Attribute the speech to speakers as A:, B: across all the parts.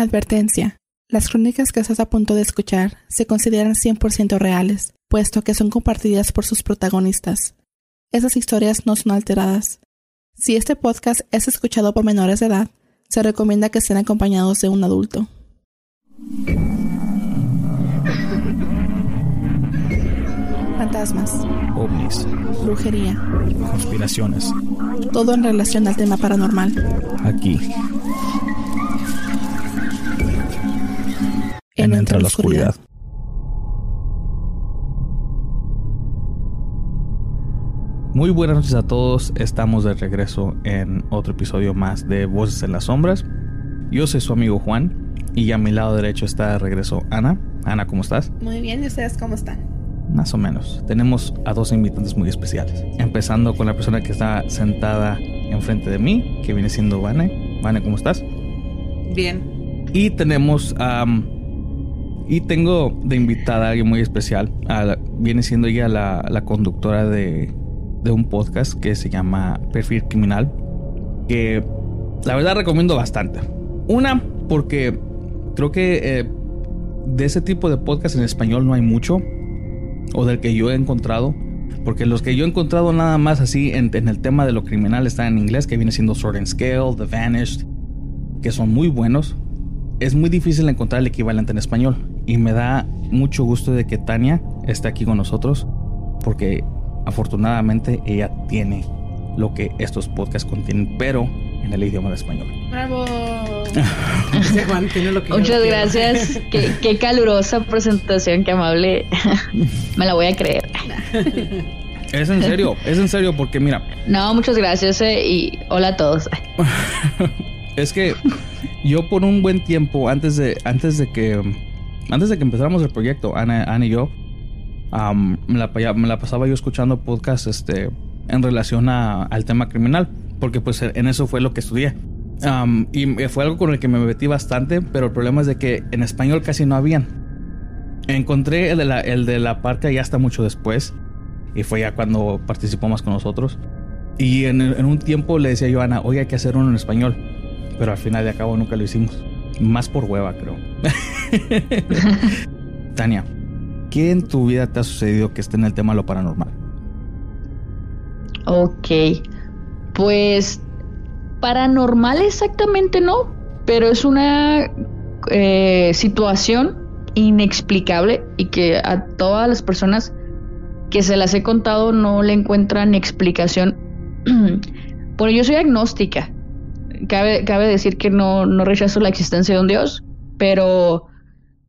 A: Advertencia. Las crónicas que estás a punto de escuchar se consideran 100% reales, puesto que son compartidas por sus protagonistas. Esas historias no son alteradas. Si este podcast es escuchado por menores de edad, se recomienda que estén acompañados de un adulto. Fantasmas,
B: ovnis,
A: brujería,
B: conspiraciones.
A: todo en relación al tema paranormal.
B: Aquí,
A: En
B: en Entre la Oscuridad. Muy buenas noches a todos. Estamos de regreso en otro episodio más de Voces en las Sombras. Yo soy su amigo Juan y a mi lado derecho está de regreso Ana. Ana, ¿cómo estás?
A: Muy bien, ¿y ustedes cómo están?
B: Más o menos. Tenemos a dos invitantes muy especiales. Empezando con la persona que está sentada enfrente de mí, que viene siendo Vane. Vane, ¿cómo estás?
C: Bien.
B: Y tenemos am, y tengo de invitada a alguien muy especial. viene siendo ella la, la conductora de, de un podcast que se llama Perfil Criminal. Que la verdad recomiendo bastante. Una, porque creo que eh, de ese tipo de podcast en español no hay mucho. O del que yo he encontrado. Porque los que yo he encontrado nada más así en, en el tema de lo criminal están en inglés, que viene siendo Sword and Scale, The Vanished, que son muy buenos. Es muy difícil encontrar el equivalente en español. Y me da mucho gusto de que Tania esté aquí con nosotros. Porque afortunadamente ella tiene lo que estos podcasts contienen, pero en el idioma de español.
A: ¡Bravo!
C: Ese Juan tiene lo que
D: Muchas gracias. Qué, qué calurosa presentación, qué amable. Me la voy a creer.
B: Es en serio, es en serio, porque mira,
D: No, muchas gracias eh, y hola a todos.
B: Es que yo por un buen tiempo, antes de, antes de que antes de que empezáramos el proyecto, Ana, Ana y yo, am, me, la, me la pasaba yo escuchando podcasts este, en relación a- al tema criminal, porque pues en eso fue lo que estudié. Am, y fue algo con el que me metí bastante, pero el problema es de que en español casi no habían. Encontré el de la, el de la parte ya hasta mucho después, y fue ya cuando participó más con nosotros. Y en, en un tiempo le decía yo a Ana, oye, hay que hacer uno en español. Pero al final de cabo nunca lo hicimos. Más por hueva, creo. Tania, ¿qué en tu vida te ha sucedido que esté en el tema de lo paranormal?
D: Ok. Pues paranormal exactamente no, pero es una eh, situación inexplicable y que a todas las personas que se las he contado no le encuentran explicación. Bueno, yo soy agnóstica. Cabe, cabe decir que no, no rechazo la existencia de un Dios, pero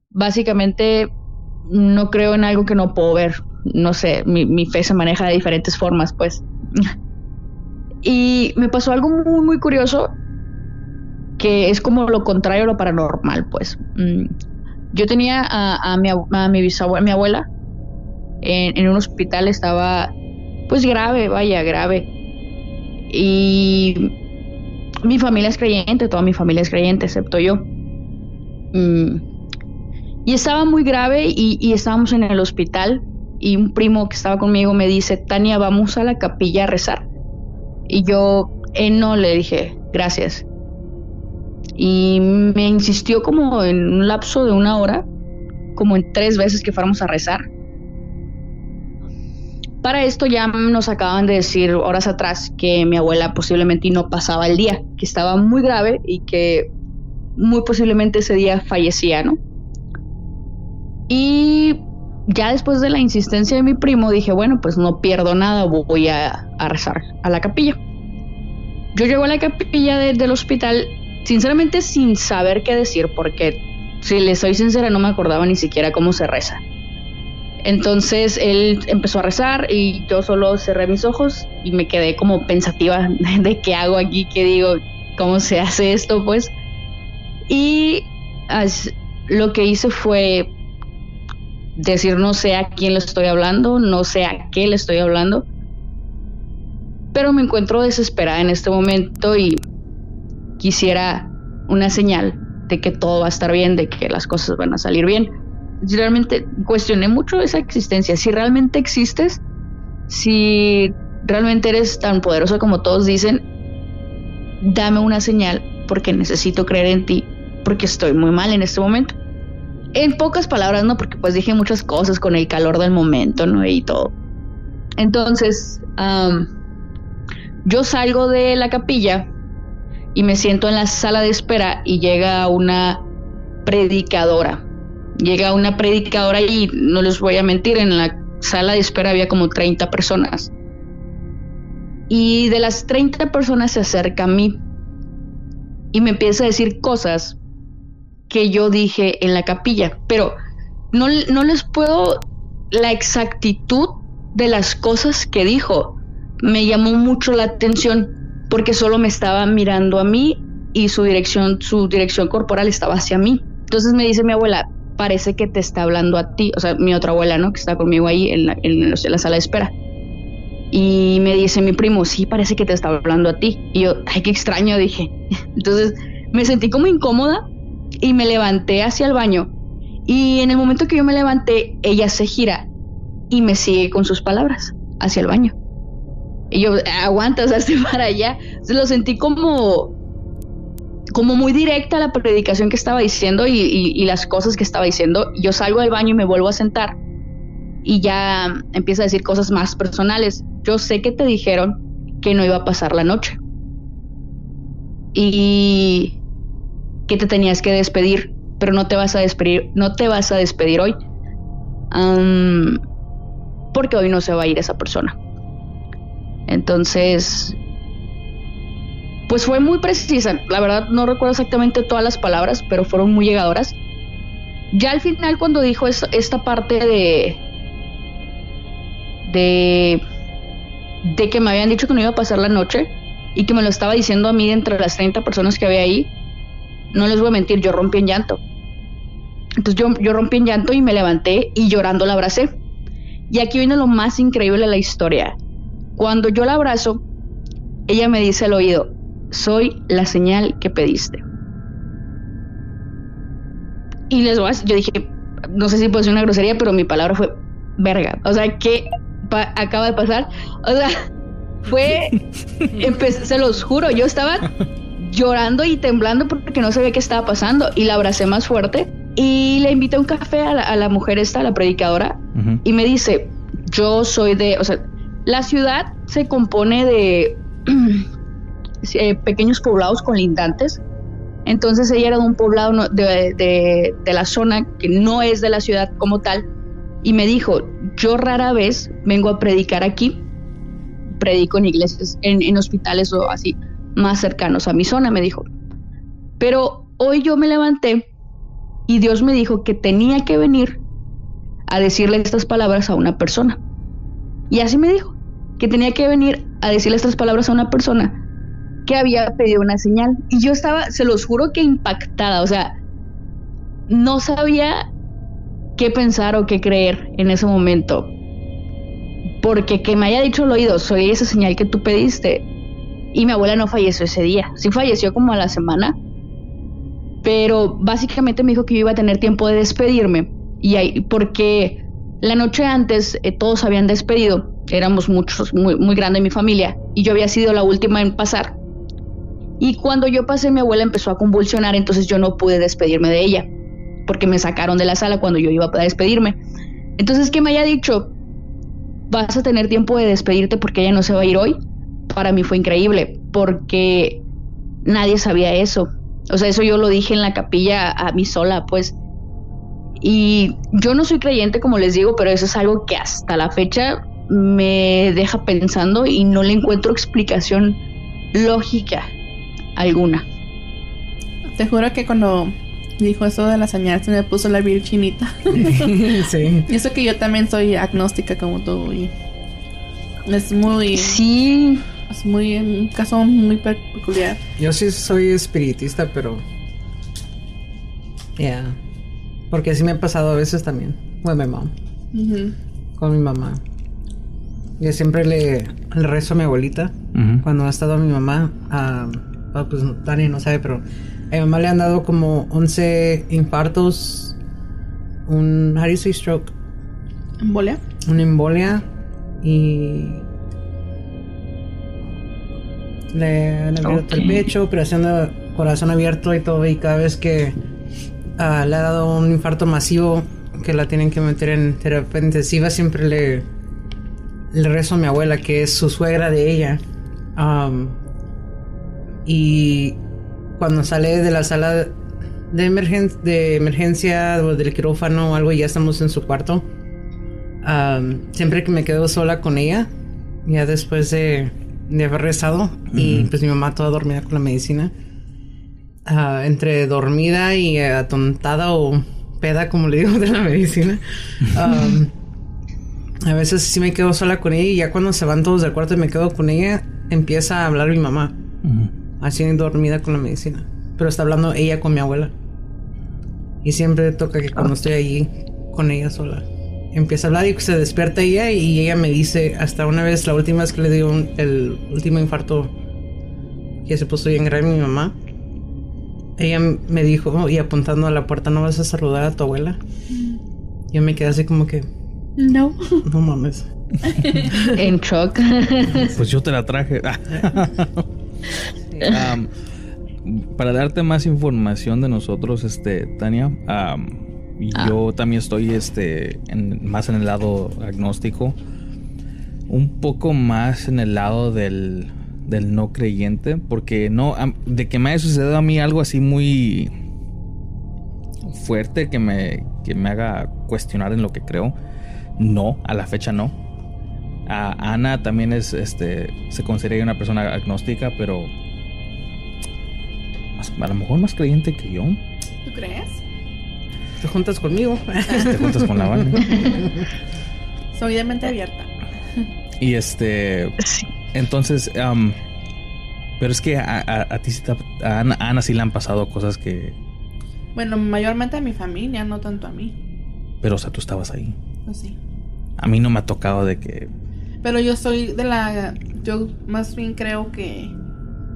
D: básicamente no creo en algo que no puedo ver. No sé, mi, mi fe se maneja de diferentes formas, pues. Y me pasó algo muy, muy curioso que es como lo contrario a lo paranormal, pues. Mm, Yo tenía a, a mi, a mi bisabuela, mi abuela, en, en un hospital, estaba pues grave, vaya, grave. Y mi familia es creyente, toda mi familia es creyente, excepto yo. Mm, Y estaba muy grave y, y estábamos en el hospital y un primo que estaba conmigo me dice, Tania, vamos a la capilla a rezar. Y yo, no, le dije, gracias. Y me insistió como en un lapso de una hora, como en tres veces que fuéramos a rezar. Para esto ya nos acaban de decir horas atrás que mi abuela posiblemente no pasaba el día, que estaba muy grave y que muy posiblemente ese día fallecía, ¿no? Y ya después de la insistencia de mi primo dije, bueno, pues no pierdo nada, voy a, rezar a la capilla. Yo llego a la capilla de- del hospital, sinceramente sin saber qué decir, porque si le soy sincera no me acordaba ni siquiera cómo se reza. Entonces él empezó a rezar y yo solo cerré mis ojos y me quedé como pensativa de qué hago aquí, qué digo, cómo se hace esto, pues. Y as- lo que hice fue decir no sé a quién le estoy hablando, no sé a qué le estoy hablando, pero me encuentro desesperada en este momento y quisiera una señal de que todo va a estar bien, de que las cosas van a salir bien. Si Realmente cuestioné mucho esa existencia, si realmente existes, si realmente eres tan poderoso como todos dicen, dame una señal porque necesito creer en ti porque estoy muy mal en este momento. En pocas palabras, ¿no? Porque pues dije muchas cosas con el calor del momento, ¿no? Y todo. Entonces, yo salgo de la capilla y me siento en la sala de espera y llega una predicadora. Llega una predicadora y no les voy a mentir, en la sala de espera había como 30 personas. Y de las 30 personas se acerca a mí y me empieza a decir cosas que yo dije en la capilla, pero no, no les puedo la exactitud de las cosas que dijo. Me llamó mucho la atención porque solo me estaba mirando a mí y su dirección, su dirección corporal estaba hacia mí. Entonces me dice mi abuela, parece que te está hablando a ti, o sea, mi otra abuela, ¿no? Que está conmigo ahí en la, sala de espera. Y me dice mi primo, sí, parece que te está hablando a ti. Y yo, ay, qué extraño, dije. Entonces me sentí como incómoda y me levanté hacia el baño. Y en el momento que yo me levanté, ella se gira y me sigue con sus palabras hacia el baño. Y yo, aguanta, o sea, para allá. Se lo sentí como, como muy directa la predicación que estaba diciendo y, las cosas que estaba diciendo. Yo salgo del baño y me vuelvo a sentar y ya empieza a decir cosas más personales. Yo sé que te dijeron que no iba a pasar la noche y que te tenías que despedir, pero no te vas a despedir, no te vas a despedir hoy porque hoy no se va a ir esa persona. Entonces, pues fue muy precisa. La verdad no recuerdo exactamente todas las palabras, pero fueron muy llegadoras. Ya al final cuando dijo esta, parte de, de de que me habían dicho que no iba a pasar la noche y que me lo estaba diciendo a mí entre las 30 personas que había ahí, no les voy a mentir, yo rompí en llanto. Entonces yo rompí en llanto y me levanté y llorando la abracé. Y aquí viene lo más increíble de la historia. Cuando yo la abrazo, ella me dice al oído, soy la señal que pediste. Y les voy a, yo dije, no sé si puede ser una grosería, pero mi palabra fue verga. O sea, ¿qué acaba de pasar? O sea, fue, se los juro, yo estaba llorando y temblando porque no sabía qué estaba pasando y la abracé más fuerte y le invité un café a la, mujer esta, a la predicadora, y me dice, yo soy de, o sea, la ciudad se compone de eh, pequeños poblados colindantes. Entonces ella era de un poblado de, de, la zona que no es de la ciudad como tal. Y me dijo, yo rara vez vengo a predicar aquí. Predico en iglesias, en, en hospitales o así, más cercanos a mi zona, me dijo. Pero hoy yo me levanté y Dios me dijo que tenía que venir a decirle estas palabras a una persona. Y así me dijo, que tenía que venir a decirle estas palabras a una persona que había pedido una señal. Y yo estaba, se los juro que impactada, o sea, no sabía qué pensar o qué creer en ese momento. Porque que me haya dicho el oído, soy esa señal que tú pediste. Y mi abuela no falleció ese día, sí falleció como a la semana, pero básicamente me dijo que yo iba a tener tiempo de despedirme y ahí, porque la noche antes eh, todos habían despedido, éramos muchos, muy, muy grande mi familia y yo había sido la última en pasar. Y cuando yo pasé mi abuela empezó a convulsionar, entonces yo no pude despedirme de ella porque me sacaron de la sala cuando yo iba a despedirme. Entonces que me haya dicho, vas a tener tiempo de despedirte porque ella no se va a ir hoy, para mí fue increíble, porque nadie sabía eso. O sea, eso yo lo dije en la capilla a mí sola, pues. Y yo no soy creyente, como les digo, pero eso es algo que hasta la fecha me deja pensando y no le encuentro explicación lógica alguna.
A: Te juro que cuando dijo eso de la señal se me puso la virginita.
C: sí.
A: Y eso que yo también soy agnóstica como tú. Y es muy...
D: Sí.
A: Es muy, un caso muy peculiar.
C: Yo sí soy espiritista, pero. Ya. Porque así me ha pasado a veces también. Con mi mamá. Con mi mamá. Yo siempre le, le rezo a mi abuelita. Cuando ha estado mi mamá. Ah, pues Dani no sabe, pero a mi mamá le han dado como 11 infartos. Un. How do you say stroke?
A: ¿Embolia?
C: Una embolia. Y le han abierto el pecho, operación de corazón abierto y todo, y cada vez que ah, le ha dado un infarto masivo que la tienen que meter en terapia intensiva, siempre le, le rezo a mi abuela, que es su suegra de ella. Y cuando sale de la sala de, emergen de emergencia o del quirófano o algo, ya estamos en su cuarto. siempre que me quedo sola con ella, ya después de, de haber rezado, y pues mi mamá toda dormida con la medicina, ah, entre dormida y atontada o peda, como le digo, de la medicina. a veces sí me quedo sola con ella y ya cuando se van todos del cuarto y me quedo con ella, empieza a hablar mi mamá. Así dormida con la medicina. Pero está hablando ella con mi abuela. Y siempre toca que cuando estoy allí con ella sola, empieza a hablar y se despierta ella y ella me dice, hasta una vez, la última vez que le dio el último infarto que se puso bien grave mi mamá, ella me dijo, y apuntando a la puerta, ¿no vas a saludar a tu abuela? Yo me quedé así como que...
A: No.
C: No mames.
D: en shock.
B: pues yo te la traje. para darte más información de nosotros, este, Tania, ah. yo también estoy este, más en el lado agnóstico, un poco más en el lado del, del no creyente, porque no, de que me haya sucedido a mí algo así muy fuerte que me, que me haga cuestionar en lo que creo, no, a la fecha no. Ana también es, este, se considera una persona agnóstica, pero a lo mejor más creyente que yo.
A: ¿Tú crees?
C: Te juntas conmigo.
B: Te juntas con la banda.
A: Soy de mente abierta.
B: Y este. Entonces, pero es que a, ti a Ana, Ana, sí le han pasado cosas que.
A: Bueno, mayormente a mi familia, no tanto a mí.
B: Pero, o sea, tú estabas ahí.
A: Pues sí.
B: A mí no me ha tocado de que.
A: Pero yo soy de la. Yo más bien creo que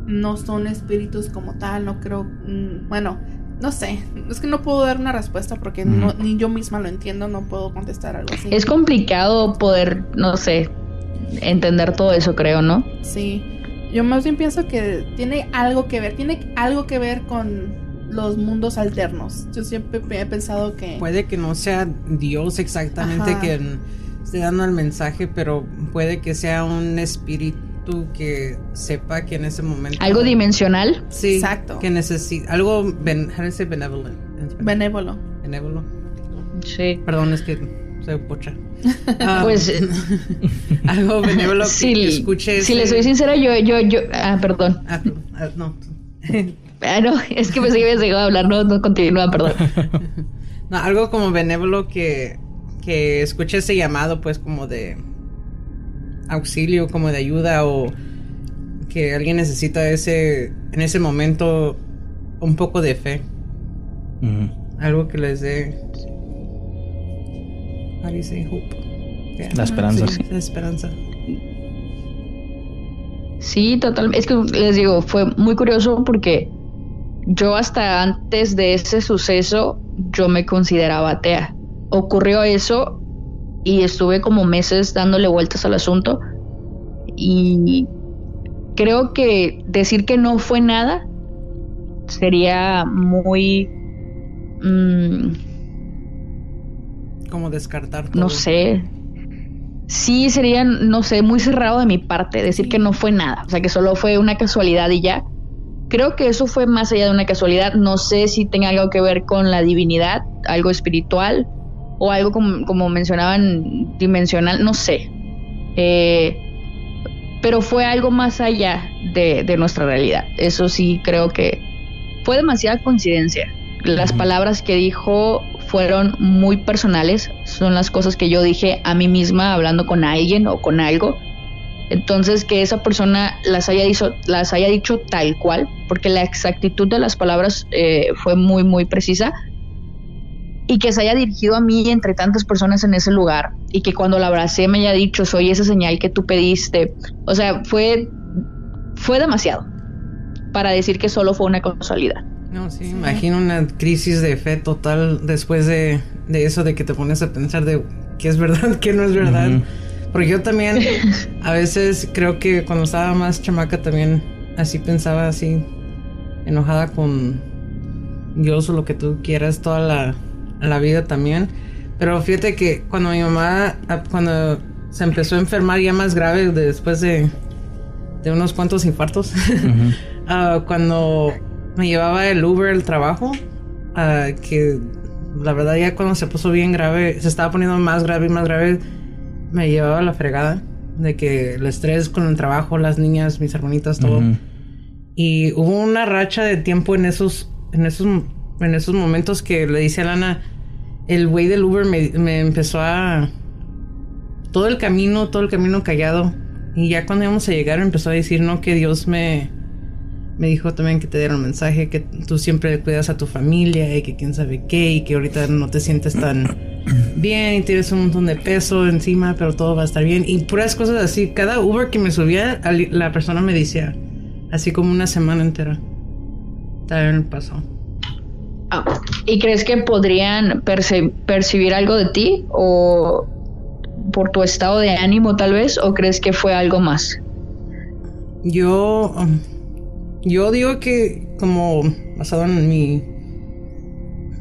A: no son espíritus como tal, no creo, mm, bueno, no sé, es que no puedo dar una respuesta porque ni yo misma lo entiendo, no puedo contestar algo así.
D: Es complicado poder, no sé, entender todo eso, creo, ¿no?
A: Sí, yo más bien pienso que tiene algo que ver, tiene algo que ver con los mundos alternos. Yo siempre he pensado que...
C: Puede que no sea Dios exactamente que esté dando el mensaje, pero puede que sea un espíritu que sepa que en ese momento.
D: ¿Algo dimensional?
C: Sí. Exacto. Que necesita. Algo. Ben, how benevolent?
A: Benévolo.
C: Benévolo.
D: Sí.
C: Perdón, es que soy pocha.
D: Ah, pues.
C: algo benévolo que, escuche.
D: Si le soy sincera, yo. yo, yo ah, perdón.
C: Ah, ah no.
D: ah, no, es que pensé que habías llegado a hablar, no, no continúa, perdón.
C: no, algo como benévolo que, que escuche ese llamado, pues, como de auxilio, como de ayuda o que alguien necesita ese en ese momento un poco de fe. Algo que les dé
B: La esperanza.
C: la esperanza.
D: Sí, totalmente. Es que les digo, fue muy curioso porque yo hasta antes de ese suceso yo me consideraba atea. Ocurrió eso y estuve como meses dándole vueltas al asunto y creo que decir que no fue nada sería muy...
C: Mm, como descartar.
D: No sé. Sí, sería, no sé, muy cerrado de mi parte decir que no fue nada, o sea, que solo fue una casualidad y ya. Creo que eso fue más allá de una casualidad. No sé si tenga algo que ver con la divinidad, algo espiritual o algo como, mencionaban dimensional, no sé. Eh, pero fue algo más allá de, nuestra realidad. Eso sí creo que fue demasiada coincidencia. Las palabras que dijo fueron muy personales, son las cosas que yo dije a mí misma hablando con alguien o con algo. Entonces que esa persona las haya dicho, las haya dicho tal cual, porque la exactitud de las palabras eh, fue muy, muy precisa y que se haya dirigido a mí entre tantas personas en ese lugar y que cuando la abracé me haya dicho soy esa señal que tú pediste. O sea, fue, fue demasiado para decir que solo fue una casualidad.
C: No, sí, imagino una crisis de fe total después de, eso de que te pones a pensar de qué es verdad, qué no es verdad. Porque yo también a veces creo que cuando estaba más chamaca también así pensaba así enojada con Dios o lo que tú quieras toda la, la vida también. Pero fíjate que cuando mi mamá, ah, cuando se empezó a enfermar ya más grave después de, de unos cuantos infartos, ah, cuando me llevaba el Uber al trabajo, uh, que la verdad ya cuando se puso bien grave, se estaba poniendo más grave y más grave, me llevaba la fregada de que el estrés con el trabajo, las niñas, mis hermanitas, todo. Y hubo una racha de tiempo en esos, en esos, en esos momentos que le dice a Lana, el güey del Uber me, empezó a... Todo el camino, todo el camino callado. Y ya cuando íbamos a llegar empezó a decir, no, que Dios me me dijo también que te dieron un mensaje que tú siempre cuidas a tu familia y que quién sabe qué y que ahorita no te sientes tan bien y tienes un montón de peso encima, pero todo va a estar bien. Y puras cosas así. Cada Uber que me subía, la persona me decía, así como una semana entera. También pasó.
D: Ah, ¿Y crees que podrían percibir algo de ti o por tu estado de ánimo tal vez o crees que fue algo más?
C: Yo... Um, yo digo que, como basado en mi,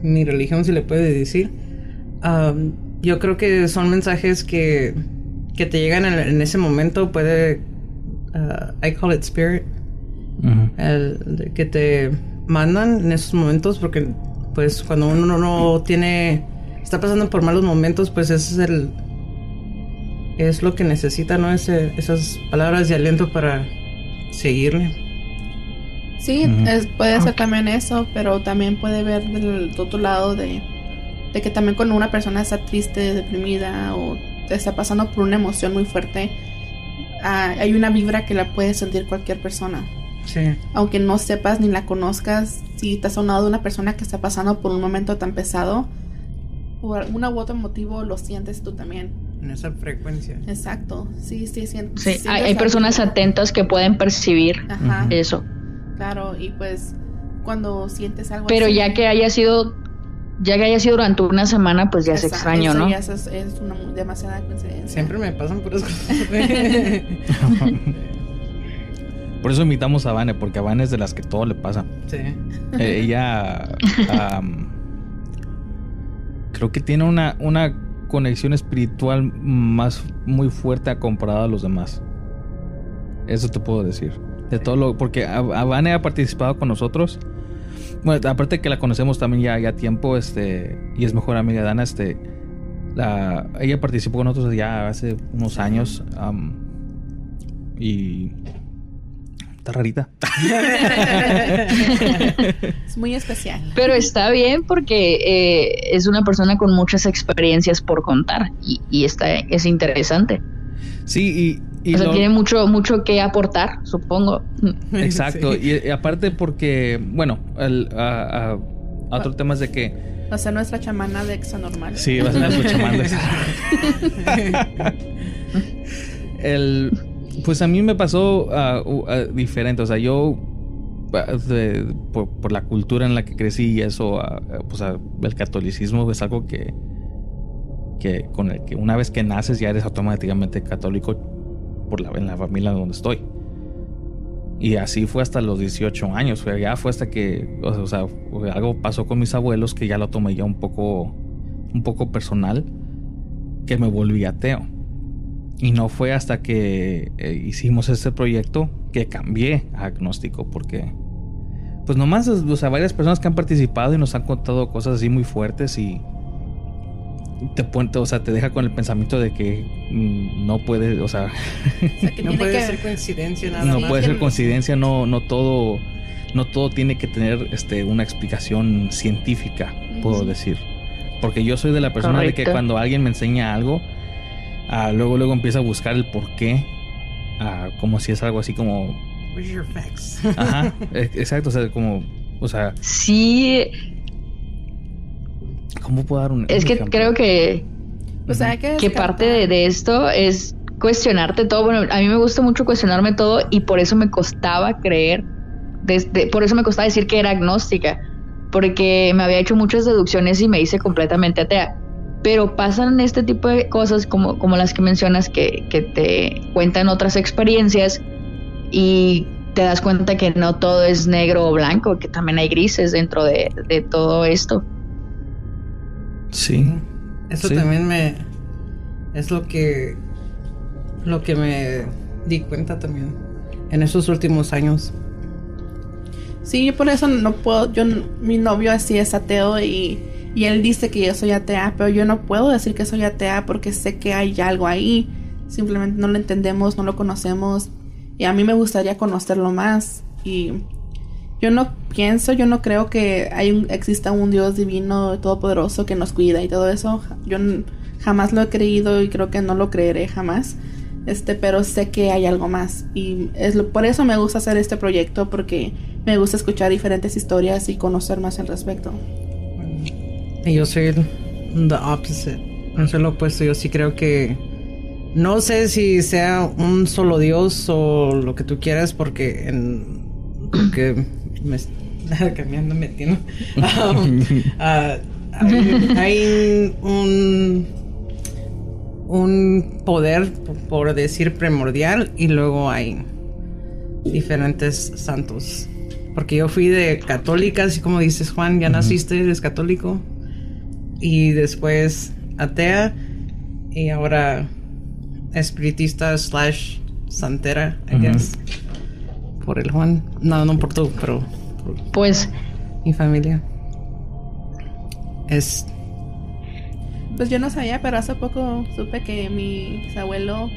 C: mi religión, si le puede decir, um, yo creo que son mensajes que, que te llegan en, ese momento. Puede, uh, I call it spirit, el, que te mandan en esos momentos, porque, pues, cuando uno no tiene, está pasando por malos momentos, pues ese es el, es lo que necesita, ¿no? Ese, esas palabras de aliento para seguirle.
A: Sí, puede ser también eso, pero también puede ver del otro lado de, que también cuando una persona está triste, deprimida o está pasando por una emoción muy fuerte, ah, hay una vibra que la puede sentir cualquier persona.
C: Sí.
A: Aunque no sepas ni la conozcas, si te has sonado de una persona que está pasando por un momento tan pesado, por algún u otro motivo lo sientes tú también.
C: En esa frecuencia.
A: Exacto, sí, sí, siento.
D: Sí, hay, personas atentas que pueden percibir eso.
A: Claro, y pues cuando sientes algo
D: Pero ya que haya sido ya que haya sido durante una semana, pues ya es extraño, ¿no?
A: Ya es, es una demasiada coincidencia.
C: Siempre me pasan por eso.
B: por eso invitamos a Vane, porque a Vane es de las que todo le pasa.
C: Sí.
B: Eh, ella creo que tiene una, una conexión espiritual más muy fuerte a comparada a los demás. Eso te puedo decir. De todo lo. Porque Vane ha participado con nosotros. Bueno, aparte que la conocemos también ya, ya tiempo, este. Y es mejor amiga de Ana, este. La, ella participó con nosotros ya hace unos años. y. Está rarita.
A: es muy especial.
D: Pero está bien porque eh, es una persona con muchas experiencias por contar y, y está, es interesante.
B: Sí, y,
D: o sea, tiene mucho, mucho que aportar, supongo.
B: Exacto. Y, aparte porque, bueno, el, otro tema es de que...
A: Va a ser nuestra chamana de exanormal.
B: Sí, va a ser nuestra chamana de el, Pues a mí me pasó diferente. O sea, yo... por, la cultura en la que crecí y eso, pues el catolicismo es algo que, que con el que una vez que naces ya eres automáticamente católico por la, en la familia donde estoy. Y así fue hasta los 18 años. Fue, ya fue hasta que, o sea, algo pasó con mis abuelos que ya lo tomé ya un poco, un poco personal, que me volví ateo. Y no fue hasta que eh, hicimos este proyecto que cambié a agnóstico, porque, pues nomás, o sea, varias personas que han participado y nos han contado cosas así muy fuertes y, te pone, o sea, te deja con el pensamiento de que mm, no puede, o sea,
C: no puede ser coincidencia nada
B: no puede ser coincidencia, no, no todo, no todo tiene que tener este una explicación científica, puedo decir, porque yo soy de la persona de que cuando alguien me enseña algo, ah, luego luego empieza a buscar el por qué, ah, como si es algo así como, Ajá, e, exacto, o sea, como, o sea,
D: sí.
B: ¿Cómo puedo dar un
D: Es que creo que, que, parte de, esto es cuestionarte todo. Bueno, a mí me gusta mucho cuestionarme todo y por eso me costaba creer, desde, por eso me costaba decir que era agnóstica, porque me había hecho muchas deducciones y me hice completamente atea. Pero pasan este tipo de cosas como, como las que mencionas que, que te cuentan otras experiencias y te das cuenta que no todo es negro o blanco, que también hay grises dentro de, todo esto.
B: Sí.
C: Eso también me es lo que lo que me di cuenta también en esos últimos años.
A: Sí, por eso no puedo, yo mi novio así es ateo y, y él dice que yo soy atea, pero yo no puedo decir que soy atea porque sé que hay algo ahí. Simplemente no lo entendemos, no lo conocemos y a mí me gustaría conocerlo más y yo no pienso, yo no creo que hay un, exista un Dios divino todopoderoso que nos cuida y todo eso. Yo jamás lo he creído y creo que no lo creeré jamás. Este, pero sé que hay algo más y es lo, por eso me gusta hacer este proyecto porque me gusta escuchar diferentes historias y conocer más al respecto.
C: Y yo soy el the opposite, no soy lo opuesto, yo sí creo que no sé si sea un solo Dios o lo que tú quieras porque en porque me cambiando metiendo um, uh, hay un un poder, por decir primordial, y luego hay diferentes santos. Porque yo fui de católica, así como dices Juan, ya naciste, eres católico. Y después atea. Y ahora espiritista slash santera, I guess. Por el Juan. No, no por tú, pero...
D: pues...
C: Mi familia. Es
A: pues yo no sabía, pero hace poco supe que mi bisabuelo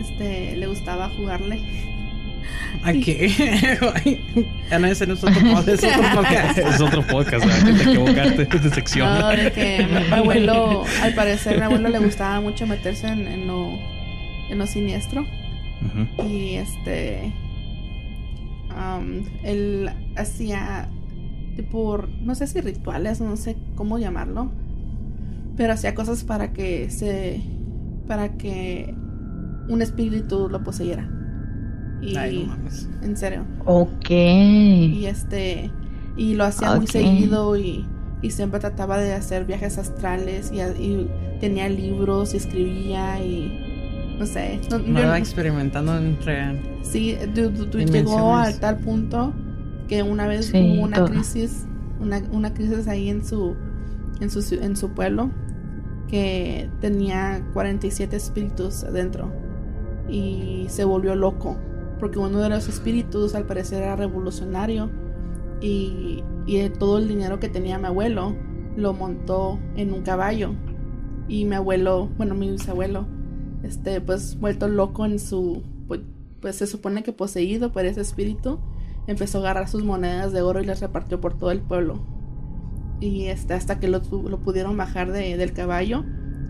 A: este, le gustaba jugarle.
C: ¿A qué? no, es otro podcast. Es otro podcast.
B: es otro podcast, te equivocaste de sección.
A: No, de que mi abuelo, al parecer, mi abuelo le gustaba mucho meterse en, lo, en lo siniestro. Y este. Um, él hacía tipo, no sé si rituales, no sé cómo llamarlo pero hacía cosas para que se para que un espíritu lo poseyera. Y en serio.
D: Ok.
A: Y este y lo hacía muy seguido y, y, siempre trataba de hacer viajes astrales y, y tenía libros y escribía y no sé.
C: No, experimentando entre
A: Sí, llegó a tal punto que una vez hubo una crisis, una, una crisis ahí en su en su en su pueblo que tenía 47 espíritus adentro y se volvió loco porque uno de los espíritus al parecer era revolucionario y, y todo el dinero que tenía mi abuelo lo montó en un caballo. Y mi abuelo, bueno mi bisabuelo, este pues vuelto loco en su pues, pues se supone que poseído por ese espíritu empezó a agarrar sus monedas de oro y las repartió por todo el pueblo. Y este, hasta que lo, lo pudieron bajar de, del caballo,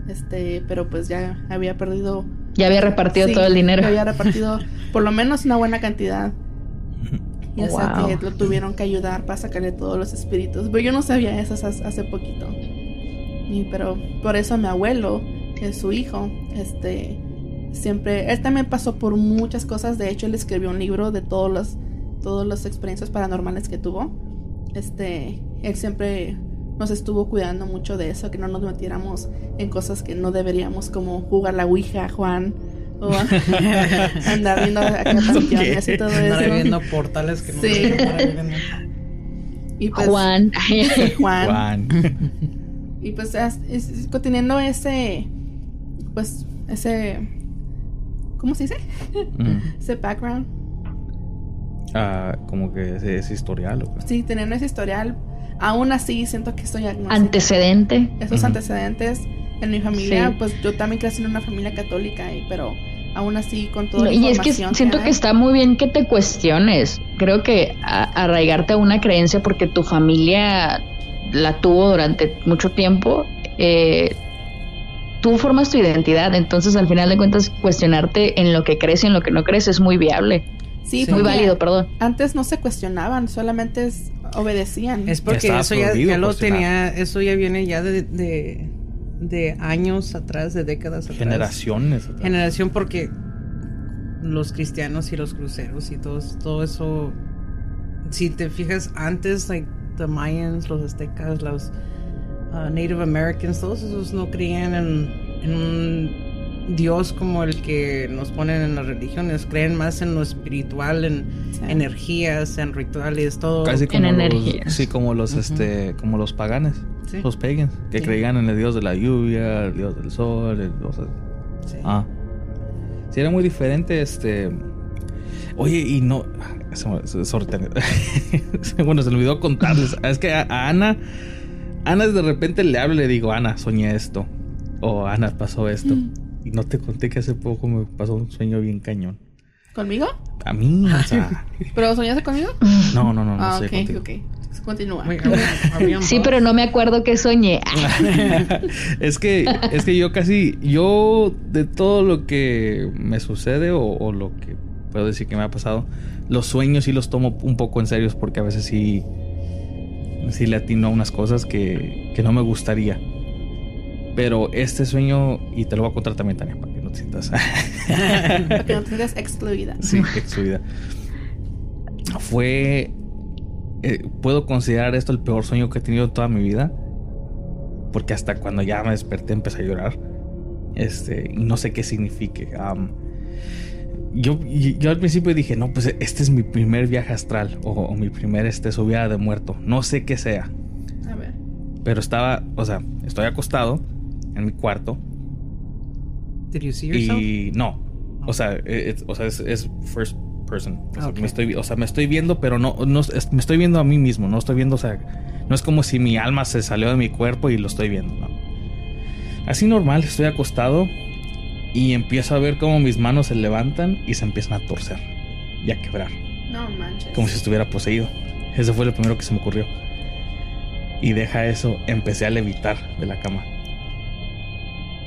A: este, pero pues ya había perdido...
D: Ya había repartido todo el dinero.
A: había repartido por lo menos una buena cantidad. Y hasta que lo tuvieron que ayudar para sacarle todos los espíritus. Pero yo no sabía eso hace poquito. Y, pero por eso mi abuelo, que es su hijo, este, siempre, él también pasó por muchas cosas. De hecho, él escribió un libro de todos los, todas las experiencias paranormales que tuvo. Este, él siempre nos estuvo cuidando mucho de eso, que no nos metiéramos en cosas que no deberíamos, como jugar la Ouija, Juan, o andar viendo
C: canciones y todo eso. Andar viendo portales que no sí.
D: y pues, Juan.
A: Juan. y pues es, teniendo ese, pues, ese, ¿cómo se dice? ese background.
B: Ah, como que ese, historial. ¿o
A: Sí, teniendo ese historial, aún así siento que estoy
D: Antecedente.
A: Esos antecedentes en mi familia, pues yo también crecí en una familia católica, y, pero aún así con todo
D: Y es que siento que, está muy bien que te cuestiones. Creo que arraigarte a una creencia porque tu familia la tuvo durante mucho tiempo. Eh, tú formas tu identidad, entonces al final de cuentas cuestionarte en lo que crees y en lo que no crees es muy viable.
A: Sí, muy válido, perdón. Antes no se cuestionaban, solamente obedecían.
C: Es porque eso ya, lo tenía, eso ya viene ya de, de, años atrás, de décadas atrás.
B: Generaciones.
C: Generación porque los cristianos y los cruceros y todo, todo eso, si te fijas antes, like the Mayans, los aztecas, los uh, Native Americans, todos esos no creían en, en un Dios como el que nos ponen en las religiones, creen más en lo espiritual, en energías, en rituales, todo.
B: Casi como en los, Sí, como los, este, como los paganes, los pagans, que creían en el Dios de la lluvia, el Dios del sol, el, sí. Ah. Sí, era muy diferente, este... Oye, y no... bueno, se me olvidó contarles. Es que a, Ana... Ana de repente le hablo y le digo, Ana, soñé esto. O Ana, pasó esto. Mm. Y no te conté que hace poco me pasó un sueño bien cañón.
A: ¿Conmigo?
B: A mí, o sea...
A: ¿Pero soñaste conmigo?
B: No, no, no, no
A: ah, ok, ok. Continúa.
D: sí, pero no me acuerdo que soñé.
B: es que, es que yo casi, yo de todo lo que me sucede o, lo que puedo decir que me ha pasado, los sueños sí los tomo un poco en serio porque a veces sí, sí le atino a unas cosas que, que no me gustaría. Pero este sueño, y te lo voy a contar también, Tania, para que no te sientas.
A: para que no te sientas excluida.
B: Sí, excluida. Fue. Eh, puedo considerar esto el peor sueño que he tenido toda mi vida. Porque hasta cuando ya me desperté empecé a llorar. Este, y no sé qué signifique. yo, yo al principio dije, no, pues este es mi primer viaje astral. O, mi primer este, subida de muerto. No sé qué sea. A ver. Pero estaba, o sea, estoy acostado en mi cuarto.
C: Did you see yourself?
B: Y no. O sea, o sea es, first person. O sea, me estoy, o sea, me estoy viendo, pero no, no me estoy viendo a mí mismo. No estoy viendo, o sea, no es como si mi alma se salió de mi cuerpo y lo estoy viendo. No. Así normal, estoy acostado y empiezo a ver cómo mis manos se levantan y se empiezan a torcer y a quebrar.
A: No manches.
B: Como si estuviera poseído. Ese fue lo primero que se me ocurrió. Y deja eso, empecé a levitar de la cama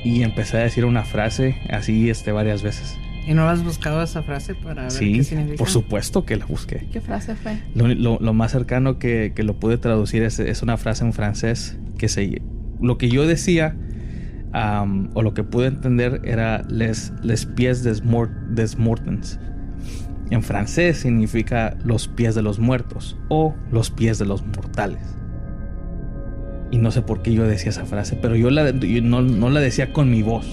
B: y empecé a decir una frase así este varias veces.
C: ¿Y no has buscado esa frase para ver sí, qué significa?
B: por supuesto que la busqué.
A: ¿Qué frase fue?
B: Lo, más cercano que, que, lo pude traducir es, es, una frase en francés que se... Lo que yo decía o lo que pude entender era les, les pies des, mort, des mortens. En francés significa los pies de los muertos o los pies de los mortales. Y no sé por qué yo decía esa frase, pero yo, la, no, la decía con mi voz.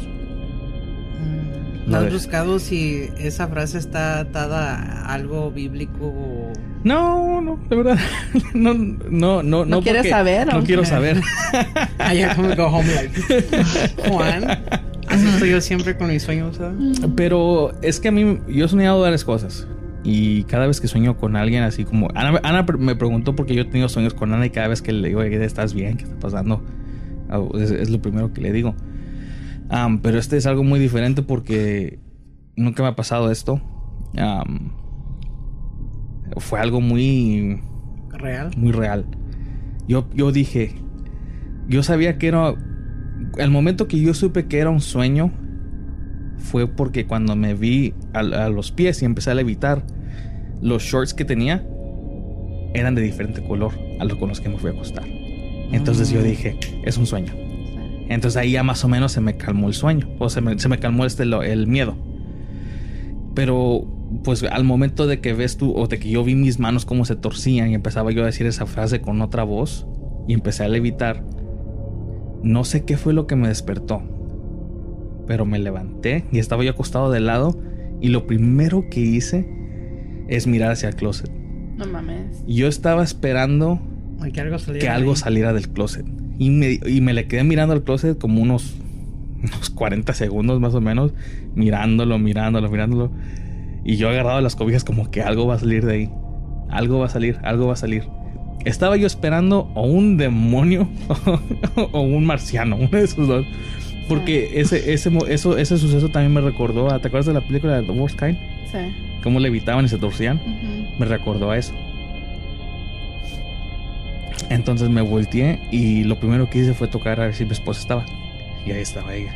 C: ¿No has buscado si esa frase está atada a algo bíblico
B: No, no, de verdad. No, no, no.
A: ¿No, quieres saber?
B: No quiero saber.
C: I como go home like, Juan, así estoy yo siempre con mis sueños, ¿sabes?
B: Pero es que a mí, yo he soñado varias cosas. Y cada vez que sueño con alguien así como... Ana, me preguntó porque yo he tenido sueños con Ana y cada vez que le digo, ¿estás bien? ¿Qué está pasando? Ah, es, lo primero que le digo. pero este es algo muy diferente porque nunca me ha pasado esto. fue algo muy...
C: Real.
B: Muy real. Yo, yo dije... Yo sabía que era... El momento que yo supe que era un sueño fue porque cuando me vi a, los pies y empecé a levitar, los shorts que tenía eran de diferente color a los con los que me fui a acostar. Entonces yo mm. dije, es un sueño. Entonces ahí ya más o menos se me calmó el sueño, o se me, calmó este, el miedo. Pero pues al momento de que ves tú, o de que yo vi mis manos cómo se torcían y empezaba yo a decir esa frase con otra voz y empecé a levitar, no sé qué fue lo que me despertó pero me levanté y estaba yo acostado de lado y lo primero que hice es mirar hacia el closet.
A: No mames.
B: Yo estaba esperando
C: que algo saliera,
B: que algo saliera del closet. Y me, y me le quedé mirando al closet como unos, unos 40 segundos más o menos, mirándolo, mirándolo, mirándolo. Y yo agarrado las cobijas como que algo va a salir de ahí. Algo va a salir, algo va a salir. Estaba yo esperando o un demonio o un marciano, uno de esos dos. Porque ese, ese, eso, ese suceso también me recordó ¿Te acuerdas de la película de The Worst Kind? Sí. Cómo levitaban y se torcían. Me recordó a eso. Entonces me volteé y lo primero que hice fue tocar a ver si mi esposa estaba. Y ahí estaba ella.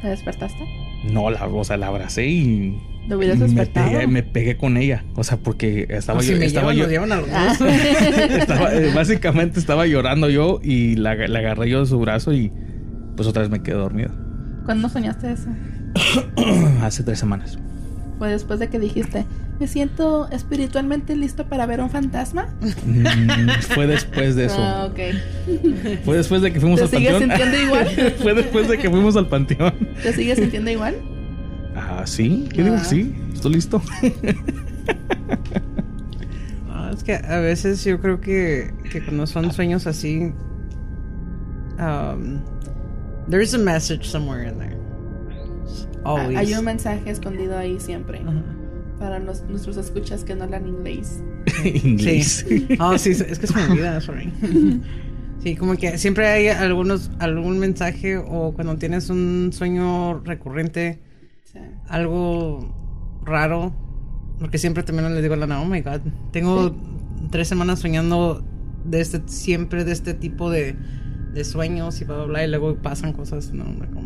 A: ¿Te despertaste?
B: No, la, o sea, la abracé y.
A: ¿Lo hubieras despertado?
B: Me pegué, con ella. O sea, porque estaba yo. estaba yo. estaba, eh, básicamente estaba llorando yo y la, la agarré yo de su brazo y pues otra vez me quedé dormido.
A: ¿Cuándo soñaste eso?
B: Hace tres semanas.
A: Fue después de que dijiste, me siento espiritualmente listo para ver un fantasma.
B: Mm, fue después de eso.
A: Ah, ok.
B: Fue después de que fuimos
A: ¿Te
B: al
A: sigues
B: panteón.
A: sintiendo igual?
B: fue después de que fuimos al panteón.
A: ¿Te sigues sintiendo igual?
B: Ah, sí. Yo digo
A: Ah.
B: que sí. Estoy listo.
C: No, es que a veces yo creo que, que cuando son sueños así, um, there's a message somewhere in there. Always.
A: Hay un mensaje escondido ahí siempre. Para los- nuestros escuchas que no hablan inglés.
B: Inglés.
C: Sí. Oh, sí, es que se me olvida, sorry. Sí, como que siempre hay algunos, algún mensaje o cuando tienes un sueño recurrente,
A: Sí.
C: algo raro, porque siempre también le digo a Lana, oh my god, tengo tres semanas soñando de este, siempre de este tipo de, de sueños y bla, bla, bla, y luego pasan cosas, no, my god.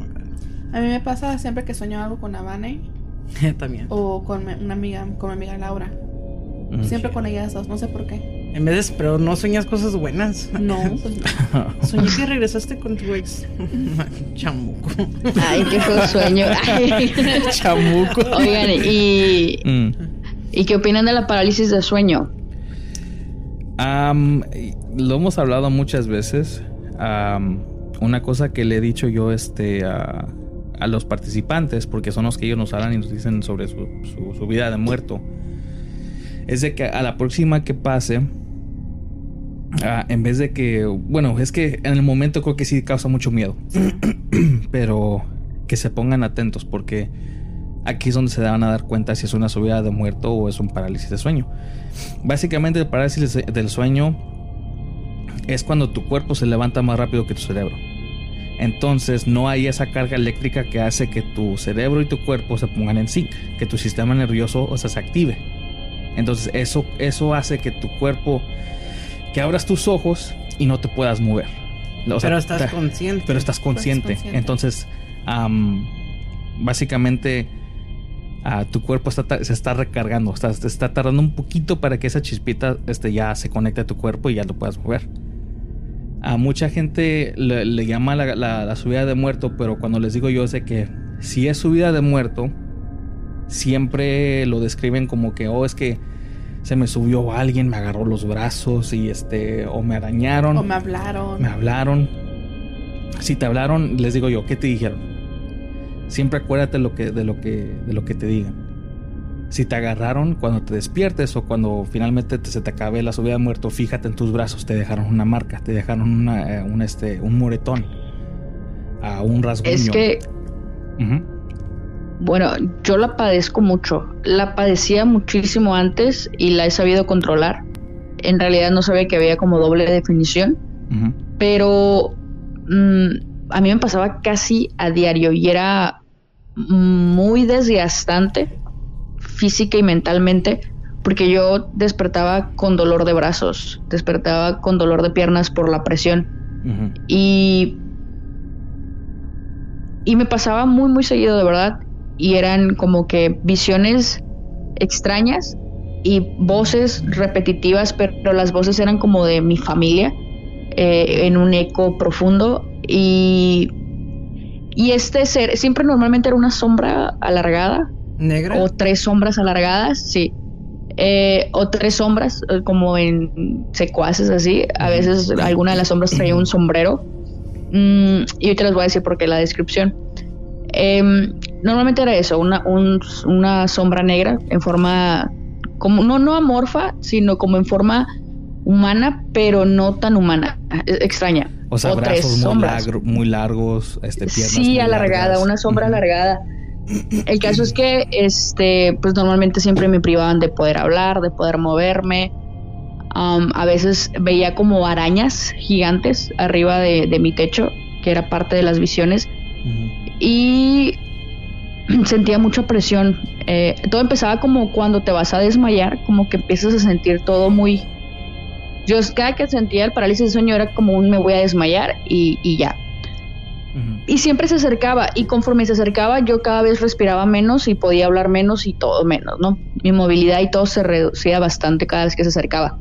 A: A mí me pasa siempre que sueño algo con Avane
C: también.
A: o con mi- una amiga, con mi amiga Laura.
B: Mm.
A: Siempre con ellas dos, no sé por qué.
C: En vez de, pero no sueñas cosas buenas.
A: No, pues no.
C: Soñé que regresaste con tu ex. Chamuco.
D: Ay, qué feo sueño. Ay.
B: Chamuco.
D: Oigan, ¿y,
B: Mm.
D: ¿y qué opinan de la parálisis de sueño?
B: Am, lo hemos hablado muchas veces. Una cosa que le he dicho yo este, a, a los participantes, porque son los que ellos nos hablan y nos dicen sobre su vida de muerto, es de que a la próxima que pase, ah, en vez de que, bueno, es que en el momento creo que sí causa mucho miedo, pero que se pongan atentos porque aquí es donde se van a dar cuenta si es una subida de muerto o es un parálisis de sueño. Básicamente el parálisis del sueño es cuando tu cuerpo se levanta más rápido que tu cerebro. Entonces no hay esa carga eléctrica que hace que tu cerebro y tu cuerpo se pongan en sync, que tu sistema nervioso o sea, se active. Entonces eso, eso hace que tu cuerpo, que abras tus ojos y no te puedas mover. O sea,
C: pero estás
B: te-
C: consciente.
B: pero estás consciente.
A: consciente.
B: Entonces, am, básicamente, ah, tu cuerpo está se está recargando. Está, está tardando un poquito para que esa chispita este, ya se conecte a tu cuerpo y ya lo puedas mover. A mucha gente le, le llama la, la- la subida de muerto, pero cuando les digo yo sé que si es subida de muerto, siempre lo describen como que, oh, es que se me subió alguien, me agarró los brazos y este, o me arañaron.
A: O me hablaron.
B: Me hablaron. Si te hablaron, les digo yo, ¿qué te dijeron? Siempre acuérdate lo que, de, lo que, de lo que te digan. Si te agarraron cuando te despiertes o cuando finalmente te- se te acabe la subida de muerto, fíjate en tus brazos, te dejaron una marca, te dejaron una, eh, un, este, un moretón, a un rasguño.
D: Es que, bueno, yo la padezco mucho. La padecía muchísimo antes y la he sabido controlar. En realidad no sabía que había como doble definición, pero mm, a mí me pasaba casi a diario y era muy desgastante física y mentalmente porque yo despertaba con dolor de brazos, despertaba con dolor de piernas por la presión. Y y me pasaba muy muy seguido de verdad. Y eran como que visiones extrañas y voces repetitivas pero las voces eran como de mi familia eh, en un eco profundo. Y y este ser siempre normalmente era una sombra alargada
C: ¿Negra?
D: o tres sombras alargadas, sí. Eh, o tres sombras, eh, como en secuaces así. A veces alguna de las sombras traía un sombrero. Mm, y ahorita les voy a decir por qué la descripción. Em, normalmente era eso, una, un- una sombra negra en forma, como no, no amorfa, sino como en forma humana, pero no tan humana, eh, extraña.
B: O sea,
D: tres
B: brazos muy,
D: sombras.
B: largo- muy largos, este, piernas muy
D: Sí, alargada,
B: largas.
D: una sombra
B: Ujú.
D: alargada. El caso es que, este, pues normalmente siempre me privaban de poder hablar, de poder moverme. Am, a veces veía como arañas gigantes arriba de, de mi techo, que era parte de las visiones, y sentía mucha presión. Eh, todo empezaba como cuando te vas a desmayar, como que empiezas a sentir todo muy... Yo cada que sentía el parálisis de sueño era como un me voy a desmayar y, y ya. Y siempre se acercaba y conforme se acercaba yo cada vez respiraba menos y podía hablar menos y todo menos, ¿no? Mi movilidad y todo se reducía bastante cada vez que se acercaba.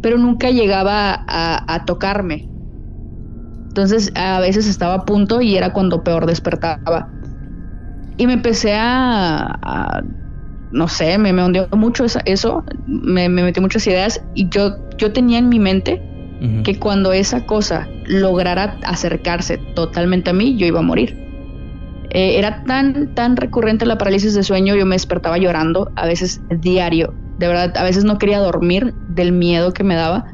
D: Pero nunca llegaba a, tocarme. Entonces a veces estaba a punto y era cuando peor despertaba. Y me empecé a, no sé, me, me hundió mucho eso, me, me metió muchas ideas y yo, yo tenía en mi mente que cuando esa cosa lograra acercarse totalmente a mí, yo iba a morir. Eh, era tan, tan recurrente la parálisis de sueño, yo me despertaba llorando, a veces diario, de verdad, a veces no quería dormir del miedo que me daba,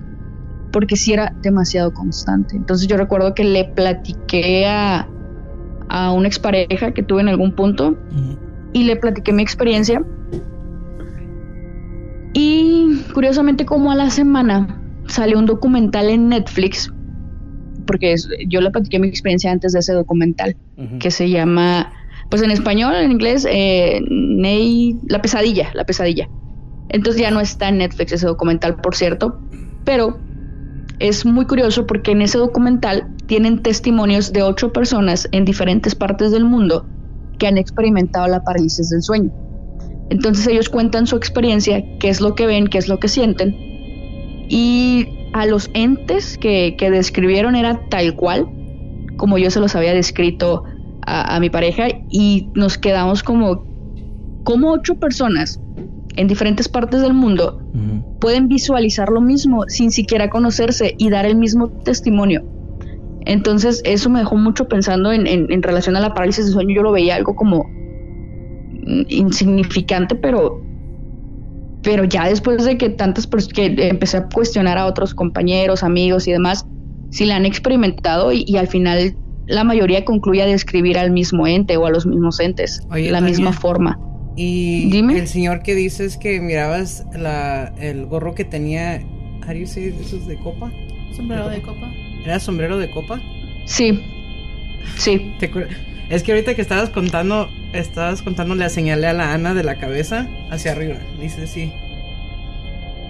D: porque sí era demasiado constante. Entonces yo recuerdo que le platiqué a, a una expareja que tuve en algún punto y le platiqué mi experiencia. Y curiosamente como a la semana salió un documental en Netflix, porque yo le platiqué mi experiencia antes de ese documental, que se llama, pues en español, en inglés, eh, Ney, La pesadilla, La pesadilla. Entonces ya no está en Netflix ese documental, por cierto, pero es muy curioso porque en ese documental tienen testimonios de ocho personas en diferentes partes del mundo que han experimentado la parálisis del sueño. Entonces ellos cuentan su experiencia, qué es lo que ven, qué es lo que sienten, y a los entes que, describieron era tal cual, como yo se los había descrito a, mi pareja, y nos quedamos como, como ocho personas en diferentes partes del mundo pueden visualizar lo mismo sin siquiera conocerse y dar el mismo testimonio. Entonces eso me dejó mucho pensando en, en, relación a la parálisis de sueño. Yo lo veía algo como insignificante, pero, pero ya después de que tantas personas, que empecé a cuestionar a otros compañeros, amigos y demás, si la han experimentado y, al final la mayoría concluye a describir al mismo ente o a los mismos entes, la misma forma.
C: Y Dime. el señor que dices que mirabas la, el gorro que tenía, ¿how do ¿Esos de copa?
A: Sombrero de copa.
C: ¿Era sombrero de copa?
D: Sí. Sí.
C: Es que ahorita que estabas contando, estabas contando, le señalé a la Ana de la cabeza hacia arriba. Le hice sí.